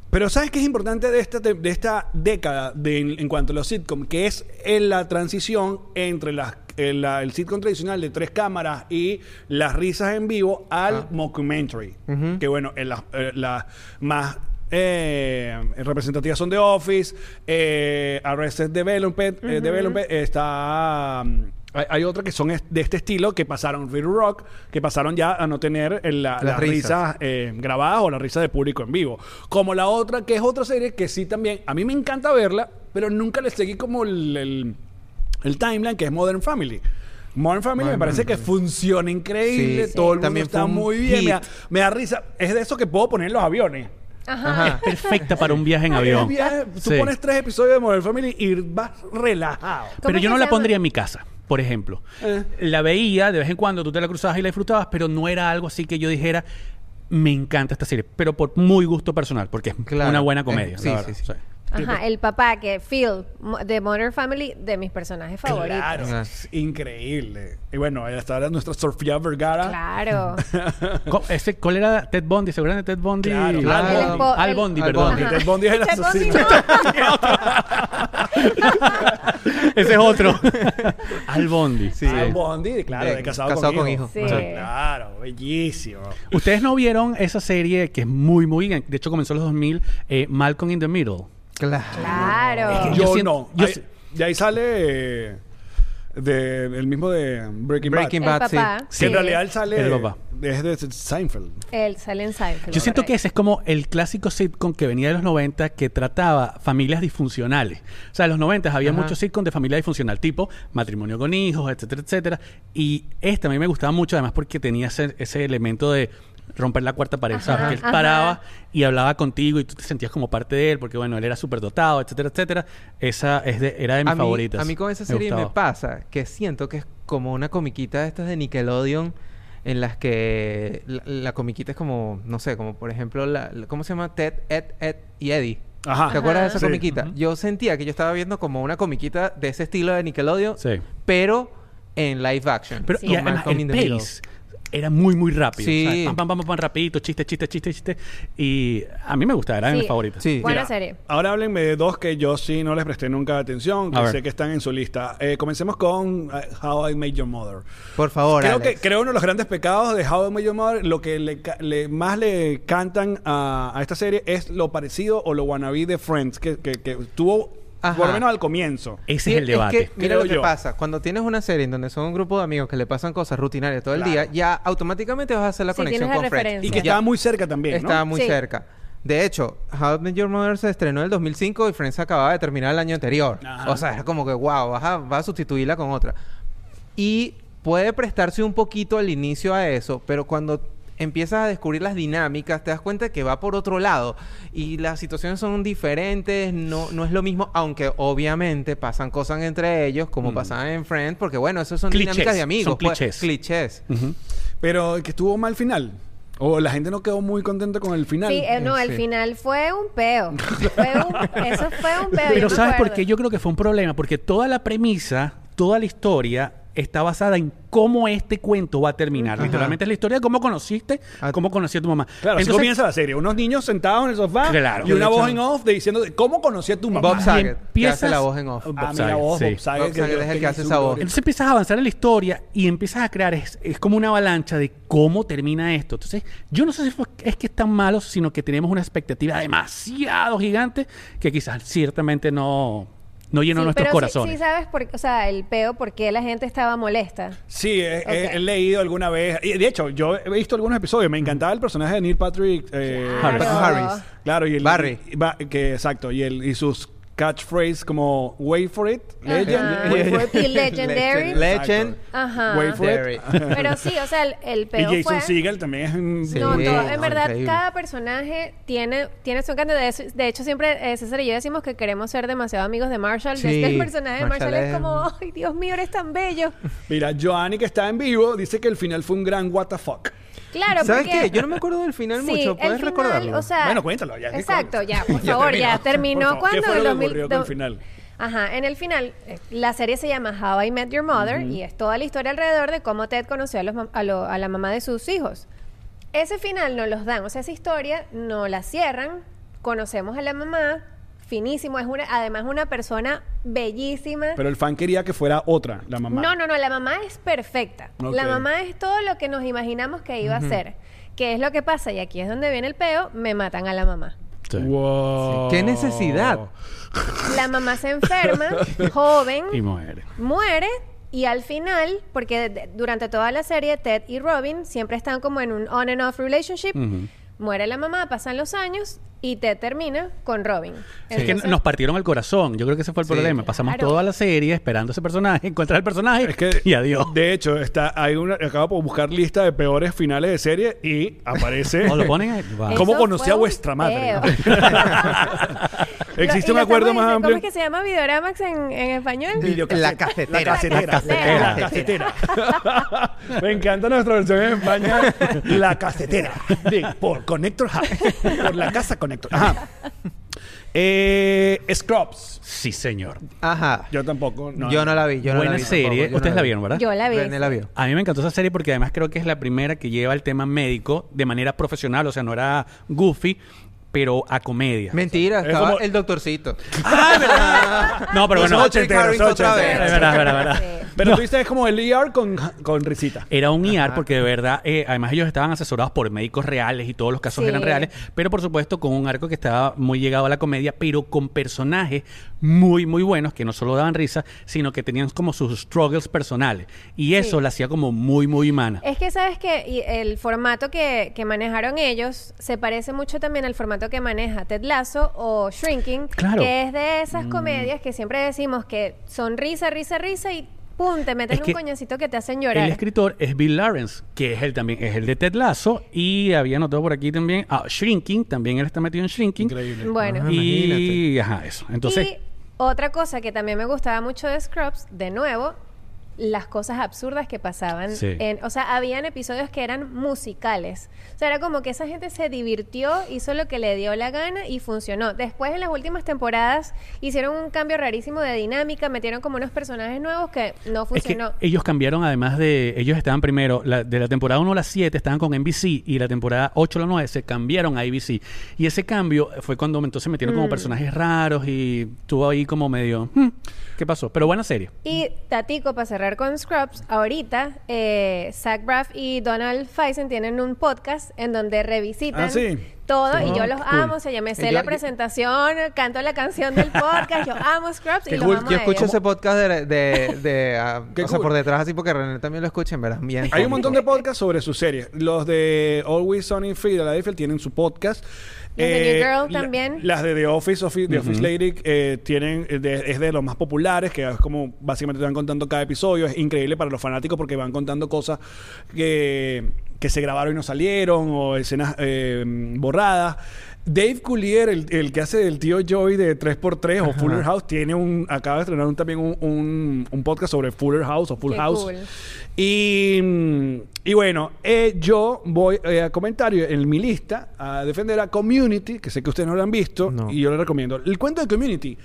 Pero ¿sabes qué es importante de esta, de esta década de, en, en cuanto a los sitcoms? Que es en la transición entre las, el, la- el sitcom tradicional de tres cámaras y las risas en vivo al Ah. mockumentary. Que bueno, en las eh, las más eh, representativas son The Office, eh, Arrested Development, eh, Development está... mm, hay, hay otras que son de este estilo que pasaron Real Rock, que pasaron ya a no tener el- la- Las las risas. risas eh, grabadas o la risa de público en vivo. Como la otra, que es otra serie que sí también, a mí me encanta verla, pero nunca le seguí como el, el- el timeline, que es Modern Family. Modern Family me Modern parece que Family. funciona increíble, Sí, todo sí. el mundo También está muy bien, me da, hit. me da risa. Es de eso que puedo poner en los aviones. Ajá. Ajá. Perfecta para un viaje en avión. Viaje, tú Sí. pones tres episodios de Modern Family y vas relajado. ¿Cómo Pero es yo no la pondría en mi casa, por ejemplo. Eh. La veía de vez en cuando, tú te la cruzabas y la disfrutabas, pero no era algo así que yo dijera, me encanta esta serie, pero por muy gusto personal, porque es Claro. una buena Eh, comedia. sí, la sí, sí. Ajá, el papá que Phil de Modern Family de mis personajes favoritos. Claro, Ah. es increíble. Y bueno, ahí está nuestra Sofía Vergara. Claro. Ese- ¿Cuál era Ted Bundy? ¿Se acuerdan de Ted Bundy? Claro, El claro. Al el- Bundy, Al perdón. Bundy. Y Ted Bundy es el Ted Bundy asesino. Ese es otro. Al Bundy. Sí. Al Bundy, claro, de De casado, Casado con, con hijo. Hijo. Sí. Claro, bellísimo. Ustedes no vieron esa serie que es muy, muy... De hecho, comenzó en los 2000, eh, Malcolm in the Middle. Claro. Claro. Yo Yo, siento- no. yo Ahí- si- de ahí sale eh, de, el mismo de Breaking, Breaking Bad. Bad, sí. papá. Que sí. en realidad él sale El papá. es de Seinfeld. Él sale en Seinfeld. Yo siento que correcto. ese es como el clásico sitcom que venía de los 90 que trataba familias disfuncionales. O sea, en los 90 había Ajá. muchos sitcoms de familia disfuncional, tipo matrimonio con hijos, etcétera, etcétera. Y este a mí me gustaba mucho, además, porque tenía ese, ese elemento de romper la cuarta pared, Ajá, ¿sabes? Que él ajá. paraba y hablaba contigo y tú te sentías como parte de él, porque bueno, él era súper dotado, etcétera, etcétera. Esa es de, era de mis a mí, favoritas. A mí con esa serie me, pasa que siento que es como una comiquita de estas de Nickelodeon en las que la, la comiquita es como, no sé, como por ejemplo, la, la- ¿cómo se llama? Ted, Ed, Ed y Eddie. Ajá. ¿Te acuerdas de esa Sí. comiquita? Yo sentía que yo estaba viendo como una comiquita de ese estilo de Nickelodeon, Sí. pero en live action. Pero Sí. y además el pace era muy, muy rápido. Sí. O sea, pam, pam, pam, pam, pam, rapidito, chiste, chiste, chiste, chiste. Y a mí me gustaba, era de Sí. mis favoritas. Sí. Buena Mira, serie. Ahora háblenme de dos que yo sí no les presté nunca atención, que A ver. sé que están en su lista. Eh, comencemos con eh, How I Made Your Mother. Por favor, Creo que creo uno de los grandes pecados de How I Met Your Mother, lo que le, ca- le- más le cantan a, a esta serie es lo parecido o lo wannabe de Friends, que, que, que tuvo Ajá. por lo menos al comienzo. Ese Sí, es el debate. que, mira creo lo que yo. pasa. Cuando tienes una serie en donde son un grupo de amigos que le pasan cosas rutinarias todo el Claro. día, ya automáticamente vas a hacer la Sí, conexión tienes con Friends. referencia. Y que Ya estaba muy cerca también, ¿no? estaba muy Sí. cerca. De hecho, How I Met Your Mother se estrenó en el 2005 y Friends acababa de terminar el año anterior. Ajá. O sea, era como que, wow, vas a, vas a sustituirla con otra. Y puede prestarse un poquito al inicio a eso, pero cuando empiezas a descubrir las dinámicas, te das cuenta que va por otro lado. Y las situaciones son diferentes, no, no es lo mismo, aunque obviamente pasan cosas entre ellos, como Mm. pasaban en Friends, porque bueno, eso son Clichés, dinámicas de amigos. son pues, clichés. clichés. Ujú. Pero que estuvo mal final. O la gente no quedó muy contenta con el final. Sí, eh, no, Sí. final fue un peo. Fue un- eso fue un peo. Pero ¿sabes por qué? Yo creo que fue un problema, porque toda la premisa, toda la historia está basada en cómo este cuento va a terminar. Literalmente es la historia de cómo conociste, Ah. cómo conocí a tu mamá. Claro, así Entonces, comienza la serie. Unos niños sentados en el sofá Claro. y una voz en off de diciendo de cómo conocí a tu mamá. Bob Saget, que hace la voz en off. Ah, Bob mira, Saget, voz, sí. Bob Saget, Bob Saget Dios es el que hace esa voz. Entonces empiezas a avanzar en la historia y empiezas a crear, es, es como una avalancha de cómo termina esto. Entonces, yo no sé si fue- es que es tan malo, sino que tenemos una expectativa demasiado gigante que quizás ciertamente no, no llenó Sí, nuestros pero sí- corazones. Sí, sabes, por, o sea, el peo, por qué la gente estaba molesta. Sí, he, he- Ok. he leído alguna vez. Y de hecho, yo he visto algunos episodios. Me encantaba el personaje de Neil Patrick eh, Harris. Claro, y el, Barry. y- que exacto, y el y sus catchphrase como wait for it, legend, wait for it. Y Legendary. Legend. Ajá. Wait for it. Pero sí, o sea, el, el y peo Jason fue... Segel también es un Sí. No, todo- en verdad, increíble. cada personaje tiene, tiene su encanto. De, de hecho, siempre eh, César y yo decimos que queremos ser demasiado amigos de Marshall. Sí, Es que el personaje de Marshall Marshall es es- como, ay, Dios mío, eres tan bello. Mira, Joanny que está en vivo dice que el final fue un gran what the fuck. Claro, ¿Sabes porque... qué? Yo no me acuerdo del final Sí, mucho. ¿Puedes final, recordarlo? O sea, Bueno, cuéntalo, ya, ¿qué Exacto, ya, por favor, terminó. ya terminó favor, ¿qué cuando en 2000 ocurrió con el final? Ajá, en el final, eh, la serie se llama How I Met Your Mother y es toda la historia alrededor de cómo Ted conoció a, los a, lo- a la mamá de sus hijos. Ese final no los dan, o sea, esa historia no la cierran, conocemos a la mamá, finísimo, es una, además una persona bellísima. Pero el fan quería que fuera otra, la mamá. No, no, no, la mamá es perfecta. La mamá es todo lo que nos imaginamos que iba a ser. ¿Qué es lo que pasa? Y aquí es donde viene el peo, me matan a la mamá. Sí. Wow. ¿Qué necesidad? La mamá se enferma, joven, Y muere. muere y al final, porque de- durante toda la serie Ted y Robin siempre están como en un on and off relationship, muere la mamá, pasan los años y Ted termina con Robin. es que nos partieron el corazón. Yo creo que ese fue el Sí. problema. Pasamos Claro. toda la serie esperando ese personaje, encontrar el personaje Es que, y adiós. De hecho, está, hay una, acabo de buscar lista de peores finales de serie y aparece. O lo ponen. Wow. ¿Cómo conocí a vuestra madre? Existe Lo- un acuerdo más diciendo, amplio. ¿Cómo es que se llama Videoramax en, en español? La cafetera. La casetera. La casetera. La casetera. Me encanta nuestra versión en España. La casetera. De- por Connector House. Por la casa Connector. Ajá. Eh, Scrubs. Sí, señor. Ajá. Yo tampoco. No, yo no la vi. Yo no Buena la vi serie. tampoco, yo Ustedes no la vi. vieron, ¿verdad? Yo la vi. René la vio. A mí me encantó esa serie porque además creo que es la primera que lleva el tema médico de manera profesional, o sea, no era goofy, pero a comedia. Mentira, Es estaba como- el doctorcito. ¡Ah, es verdad! No, pero bueno, Patrick ochenteros, Harris otra ochenteros. vez. es verdad, es verdad, es verdad. Pero No. tú dices es como el ER con, con risita. Era un IAR porque de verdad, eh, además ellos estaban asesorados por médicos reales y todos los casos Sí. eran reales, pero por supuesto con un arco que estaba muy llegado a la comedia, pero con personajes muy, muy buenos que no solo daban risa, sino que tenían como sus struggles personales. Y eso Sí. la hacía como muy, muy humana. Es que sabes que el formato que, que manejaron ellos se parece mucho también al formato que maneja Ted Lasso o Shrinking, Claro. que es de Mm. esas comedias que siempre decimos que son risa, risa, risa y pum, te meten Es un que coñacito que te hacen llorar. El escritor es Bill Lawrence, que es el también es el de Ted Lasso y había notado por aquí también ah, Shrinking, también él está metido en Shrinking. Increíble. Bueno. Ah, Y ajá, eso. Entonces, y otra cosa que también me gustaba mucho de Scrubs, de nuevo, las cosas absurdas que pasaban. Sí. En, o sea, habían episodios que eran musicales. O sea, era como que esa gente se divirtió, hizo lo que le dio la gana y funcionó. Después, en las últimas temporadas, hicieron un cambio rarísimo de dinámica, metieron como unos personajes nuevos que no es que funcionó. ellos cambiaron además de ellos estaban primero la- de la temporada 1 a la 7 estaban con NBC y la temporada 8 a la 9 se cambiaron a ABC. Y ese cambio fue cuando entonces metieron Mm. como personajes raros y estuvo ahí como medio, "Hmm, ¿qué pasó? Pero buena serie. Y Tatico, para cerrar con Scrubs, ahorita eh, Zach Braff y Donald Faison tienen un podcast en donde revisitan Ah, sí. todo y yo los Cool. amo, o sea, ya me sé yo- la yo- presentación, canto la canción del podcast, yo amo Scrubs y los cool. amo Yo a escucho ellos. ese podcast de, de, de, Qué o sea, por detrás así porque René también lo escucha, en verdad, bien. Hay un montón de podcasts sobre sus series. Los de Always Sunny in Philadelphia tienen su podcast. New Girl la- también. Las de The Office, Office- The Office Lady eh, tienen, eh, de- es de los más populares, que es como básicamente te van contando cada episodio. Es increíble para los fanáticos porque van contando cosas que, que se grabaron y no salieron, o escenas eh, borradas. Dave Coulier, el, el que hace el tío Joey de 3x3 o Fuller House, tiene un, acaba de estrenar un- también un, un- un podcast sobre Fuller House o Full Qué House. cool. Y, y bueno, eh, yo voy eh, a comentario en mi lista a defender a Community, que sé que ustedes no lo han visto, No. y yo lo recomiendo. El cuento de Community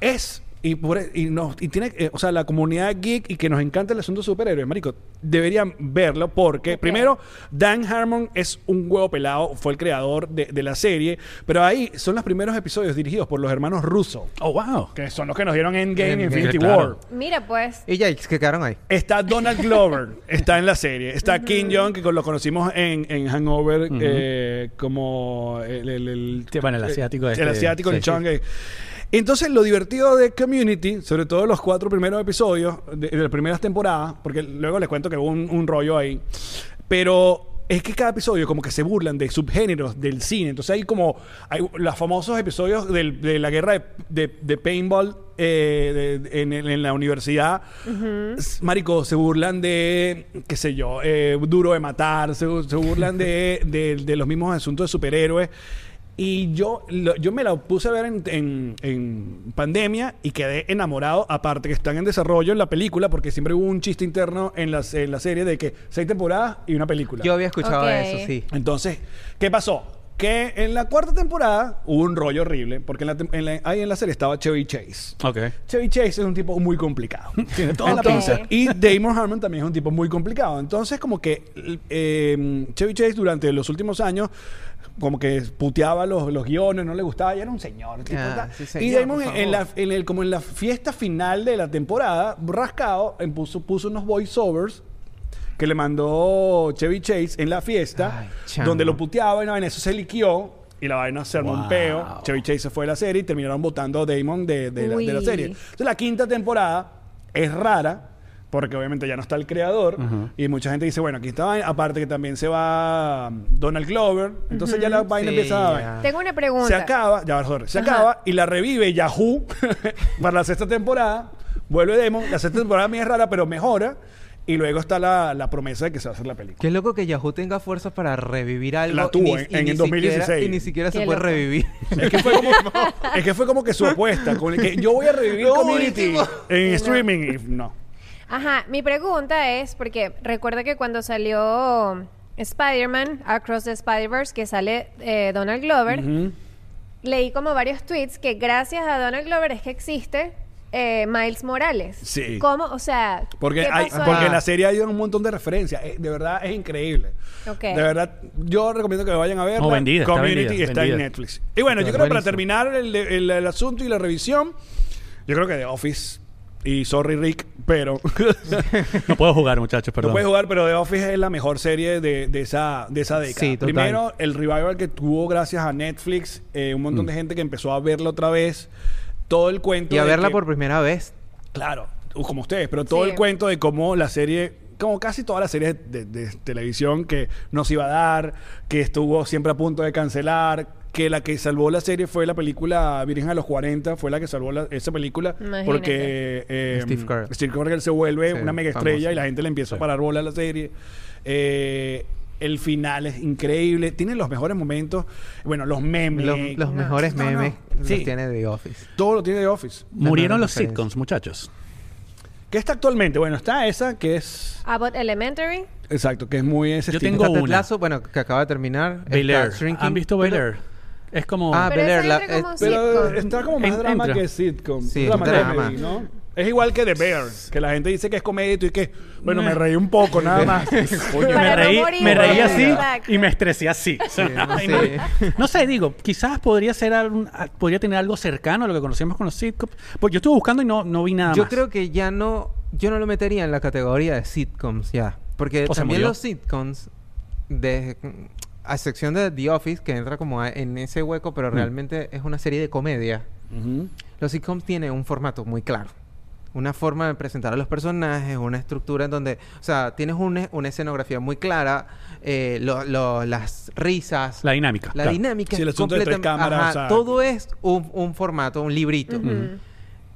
es y, por, e, y, nos, y tiene, eh, o sea, la comunidad geek y que nos encanta el asunto de superhéroes, marico, deberían verlo porque, primero, Dan Harmon es un huevo pelado, fue el creador de, de la serie, pero ahí son los primeros episodios dirigidos por los hermanos Russo, Oh, wow. que son los que nos dieron Endgame y Infinity claro. War. Mira, pues. Y Jakes, que quedaron ahí. Está Donald Glover, está en la serie. Está Kim Jong, que lo conocimos en, en Hangover eh, como el, el- el- Sí, bueno, el asiático El este. asiático, el Sí. Chong. eh. Entonces, lo divertido de Community, sobre todo los cuatro primeros episodios de, de las primeras temporadas, porque luego les cuento que hubo un, un rollo ahí, pero es que cada episodio como que se burlan de subgéneros del cine. Entonces hay como hay los famosos episodios del- de la guerra de, de- de paintball eh, de- en, en la universidad. Marico, se burlan de, qué sé yo, eh, duro de matar, se, se burlan de los mismos asuntos de superhéroes. Y yo, lo- yo me la puse a ver en, en- en pandemia y quedé enamorado. Aparte que están en desarrollo en la película, porque siempre hubo un chiste interno en la, en la serie de que seis temporadas y una película. Yo había escuchado eso, sí. Entonces, ¿qué pasó? Que en la cuarta temporada hubo un rollo horrible, porque en la, en la- ahí en la serie estaba Chevy Chase. Ok. Chevy Chase es un tipo muy complicado. Tiene toda la Ok. pinza. Y Damon Harmon también es un tipo muy complicado. Entonces, como que eh, Chevy Chase durante los últimos años, como que puteaba los, los guiones, no le gustaba, ya era un señor. tipo, Ah, tal. sí, y señor, Damon, por en la, en el, como en la fiesta final de la temporada, rascado, puso, puso unos voiceovers que le mandó Chevy Chase en la fiesta, Ay, chamo. donde lo puteaba y la vaina, eso se liquió. Y la vaina se armó un Wow. peo. Chevy Chase se fue de la serie y terminaron votando a Damon de, de la, de la Uy. serie. Entonces la quinta temporada es rara porque obviamente ya no está el creador y mucha gente dice, bueno, aquí está vaina. Aparte que también se va um, Donald Glover. Entonces ya la vaina Sí, empieza a... Tengo una pregunta. Se acaba, ya sorry, se Ajá. acaba y la revive Yahoo para la sexta temporada. Vuelve Demon. La sexta temporada mí es rara, pero mejora. Y luego está la, la promesa de que se va a hacer la película. Qué loco que Yahoo tenga fuerza para revivir algo. La y tuvo ni- en- y en ni el 2016. siquiera- y ni siquiera Qué se puede loco. revivir. Es que fue como, es que, fue como que su apuesta. Con el que yo voy a revivir Lo Community último. en streaming. Y no. Ajá, mi pregunta es, porque recuerda que cuando salió Spider-Man, Across the Spider-Verse, que sale eh, Donald Glover, leí como varios tweets que gracias a Donald Glover es que existe eh, Miles Morales. Sí. ¿Cómo? O sea, Porque, ¿qué hay, pasó porque en la serie hay un montón de referencias. Eh, de verdad es increíble. Ok. De verdad, yo recomiendo que vayan a ver. Oh, vendida, está Community vendida, está vendida. en Netflix. Y bueno, yo creo que para terminar el, el- el asunto y la revisión, yo creo que The Office. Y sorry, Rick, pero. No puedo jugar, muchachos, No perdón. puedes jugar, pero The Office es la mejor serie de, de esa, de esa década. Sí, total. Primero, el revival que tuvo gracias a Netflix, eh, un Mm. montón de gente que empezó a verla otra vez. Todo el cuento. y a de verla que- por primera vez. Claro, como ustedes, pero todo Sí. el cuento de cómo la serie, como casi todas las series de, de televisión que nos iba a dar, que estuvo siempre a punto de cancelar, que la que salvó la serie fue la película Virgen a los 40, fue la que salvó la- esa película Imagínate. porque eh, Steve Carell. Steve Carell se vuelve Sí, una mega estrella famoso. y la gente le empieza a parar bola a la serie. Eh, el final es increíble, tiene los mejores momentos, bueno, los memes, Los, los No. mejores No, no. memes Sí. los tiene The Office. todo lo tiene de Office. Murieron los sitcoms, muchachos. ¿Qué está actualmente? Bueno, está esa que es Abbott Elementary. Exacto, que es muy ese Yo estilo. tengo una. Lasso, bueno, que acaba de terminar. Bel Air. ¿Han visto Bel Air? Es como... Ah, Pero Bel Air, la- como Pero está como más En- drama entra. que sitcom. Sí, drama, es drama. comedy, ¿no? Es igual que The Bear, que la gente dice que es comedia y tú y que, bueno, me reí un poco nada más. Coño, me no reí, me reí así Exacto. y me estresé así. No. sé, digo, quizás podría ser algún- a- podría tener algo cercano a lo que conocemos con los sitcoms. Pues yo estuve buscando y no, no vi nada Yo más. creo que ya no, yo no lo metería en la categoría de sitcoms ya, porque O también los sitcoms, de, a excepción de The Office que entra como a- en ese hueco, Mm. pero realmente es una serie de comedia. Los sitcoms tienen un formato muy claro. Una forma de presentar a los personajes, una estructura en donde, o sea, tienes una, una escenografía muy clara, eh, lo- lo- las risas, La dinámica. la claro. dinámica. Sí, el es asunto de tres completam- cámaras, Ajá, o sea- todo es un, un formato, un librito.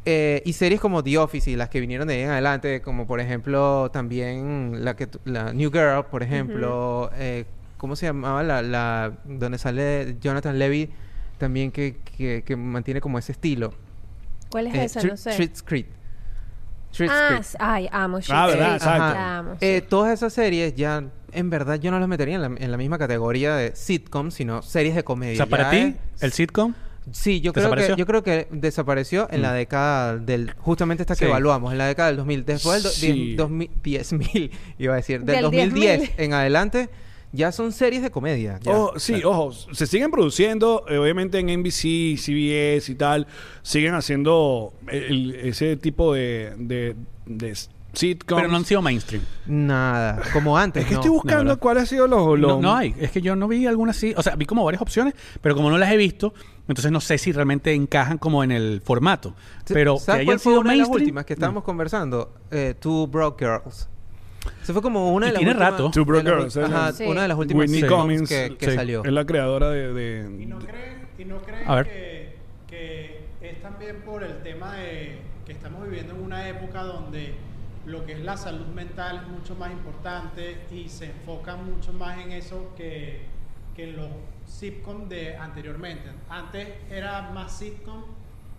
Eh, y series como The Office y las que vinieron de ahí en adelante, como por ejemplo también la que la New Girl, por ejemplo, eh, ¿cómo se llamaba la, la donde sale Jonathan Levy también que, que, que mantiene como ese estilo? ¿Cuál es Eh, esa? Street- No sé. Street Street. Street ah, Street. ay, amo Shit Ah, ¿verdad? Street. Exacto. Amo, sí. Eh, todas esas series ya, en verdad, yo no las metería en la, en la misma categoría de sitcom, sino series de comedia. O sea, para ti, es- el sitcom, Sí, yo creo, que, ¿Desapareció? yo creo que desapareció en la Mm. década del... Justamente esta que Sí. evaluamos, en la década del 2000. Después del do- Sí. diez- 2000 10.000, iba a decir. Del, Del 2010 10.000. en adelante, ya son series de comedia. ya. Ojo, sí, ojo, se siguen produciendo, eh, obviamente en NBC, CBS y tal, siguen haciendo el- ese tipo de, de, de sitcoms. Pero no han sido mainstream. Nada, como antes. es que no. estoy buscando verdad. cuál ha sido los... los- No, no hay. Es que yo no vi alguna así. O sea, vi como varias opciones, pero como no las he visto, entonces no sé si realmente encajan como en el formato. Pero que ¿Sabes hayan cuál fue sido una de las mainstream. últimas que estábamos conversando? Eh, Two Broke Girls. Se fue como una Y de las tiene últimas... rato. Two Broke de las- Girls. Ajá, Sí. una de las últimas Whitney Cummings que, que sí. salió. es la creadora de... de- ¿Y no creen, y no creen A ver. Que, que es también por el tema de que estamos viviendo en una época donde lo que es la salud mental es mucho más importante y se enfoca mucho más en eso que, que en los sitcoms de anteriormente. Antes era más sitcom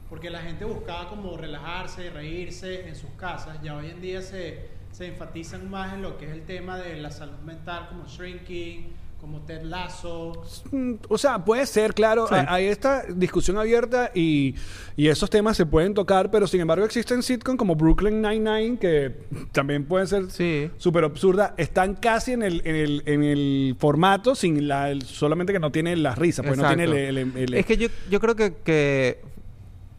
porque la gente buscaba como relajarse, reírse en sus casas. Ya hoy en día se, se enfatizan más en lo que es el tema de la salud mental como Shrinking, como Ted Lasso. Mm, O sea, puede ser, claro, Sí. hay- esta discusión abierta y, y esos temas se pueden tocar, pero sin embargo existen sitcoms como Brooklyn Nine-Nine que también pueden ser Sí. súper absurdas. Están casi en el, en el, en el formato, sin la, el- solamente que no tiene la risa, pues no tiene el- el- Es que yo, yo creo que, que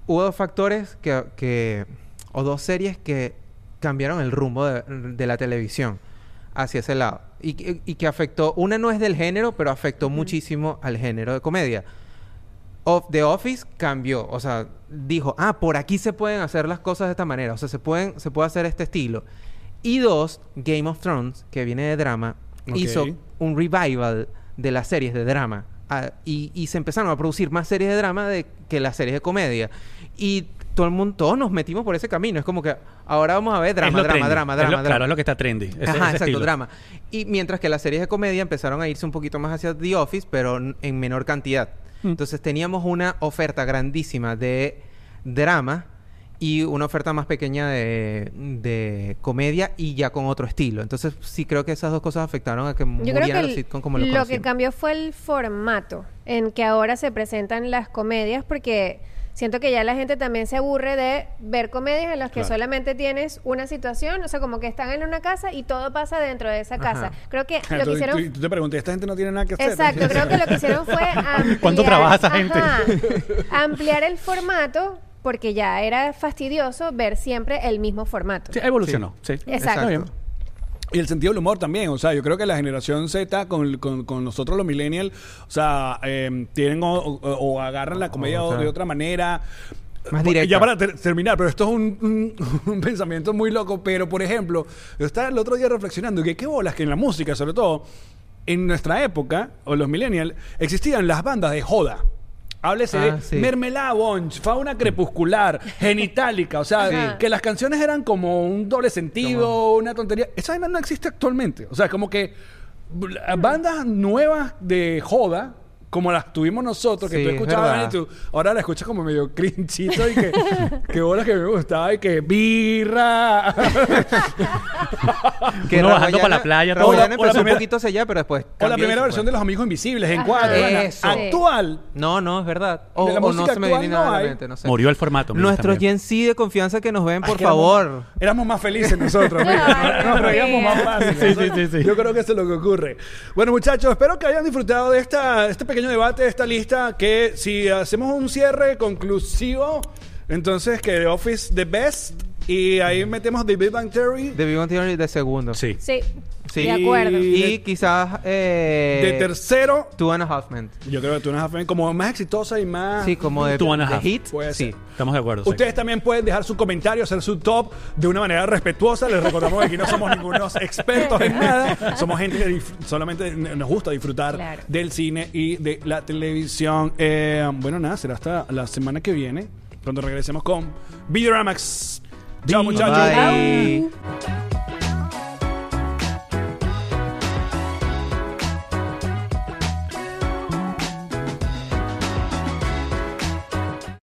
hubo dos factores que, que- o dos series que cambiaron el rumbo de, de la televisión hacia ese lado. Y, que- y que afectó, una no es del género, pero afectó muchísimo al género de comedia. Of, The Office cambió, o sea, dijo, ah, por aquí se pueden hacer las cosas de esta manera, o sea, se, pueden, se puede hacer este estilo. Y dos, Game of Thrones, que viene de drama, hizo un revival de las series de drama. Ah, y, y se empezaron a producir más series de drama de, que las series de comedia. Y todo el mundo, todos nos metimos por ese camino. Es como que ahora vamos a ver drama, drama, trendy. drama, Es drama, lo- drama. Claro, es lo que está trendy. Ese- Ajá, ese exacto, estilo. drama. Y mientras que las series de comedia empezaron a irse un poquito más hacia The Office, pero en menor cantidad. Mm. Entonces teníamos una oferta grandísima de drama y una oferta más pequeña de, de comedia y ya con otro estilo. Entonces sí creo que esas dos cosas afectaron a que Yo muriera creo que los el- sitcom como lo, lo que cambió fue el formato en que ahora se presentan las comedias porque siento que ya la gente también se aburre de ver comedias en las que Claro. solamente tienes una situación, o sea, como que están en una casa y todo pasa dentro de esa casa. Ajá. Creo que lo que hicieron tú, tú te preguntas, esta gente no tiene nada que hacer. Exacto, creo que lo que hicieron fue ampliar, ¿Cuánto trabaja esa gente? Ajá, ampliar el formato porque ya era fastidioso ver siempre el mismo formato. Sí, evolucionó. Sí. Exacto. Está bien. Y el sentido del humor también, o sea, yo creo que la generación Z con, con, con nosotros los millennials, o sea, eh, tienen o, o- o agarran la comedia de otra manera. Más directa. Ya para ter- terminar, pero esto es un, un- un pensamiento muy loco, pero por ejemplo, yo estaba el otro día reflexionando que qué bolas que en la música, sobre todo, en nuestra época, o los millennials, existían las bandas de joda. Háblese Ah, de sí. Mermelada Bunch, Fauna Crepuscular, Genitalica, o sea, Sí. que las canciones eran como un doble sentido, una tontería. Esa vaina no existe actualmente. O sea, como que bandas nuevas de joda, como las tuvimos nosotros, que Sí, tú es escuchabas verdad. y tú ahora la escuchas como medio crinchito y que, que bolas que me gustaba y que birra. Que Uno bajando para la playa, todo. Raboyana O la empezó primera- un poquito hacia allá, pero después o la primera versión fue. de Los Amigos Invisibles en vaina. Eso. Actual. No, no, es verdad. O, De la o no música se me viene nada no a la hay. mente, no sé. Murió el formato. mira, Nuestros. Gen Z de confianza que nos ven, por favor. Éramos, más felices nosotros. mira. Nos reíamos más fácil. Sí, sí, sí, sí. Yo creo que eso es lo que ocurre. Bueno, muchachos, espero que hayan disfrutado de esta, este pequeño debate, de esta lista, que si hacemos un cierre conclusivo, entonces que The Office the best y ahí metemos The Big Bang Theory De Big Bang Theory de segundo. Sí. Sí, Sí. de acuerdo. Y quizás... Eh, de tercero. Two and a Half Men. Yo creo que tú una como más exitosa y más... Sí, como de, Two and a de Half. hit. Puede sí. ser. Estamos de acuerdo. sí. Ustedes también pueden dejar su comentario, hacer su top de una manera respetuosa. Les recordamos que aquí no somos ningunos expertos en nada. Somos gente que solamente nos gusta disfrutar Claro. del cine y de la televisión. Eh, bueno, nada, será hasta la semana que viene, cuando regresemos con Videoramax. Chao, muchachos. Bye.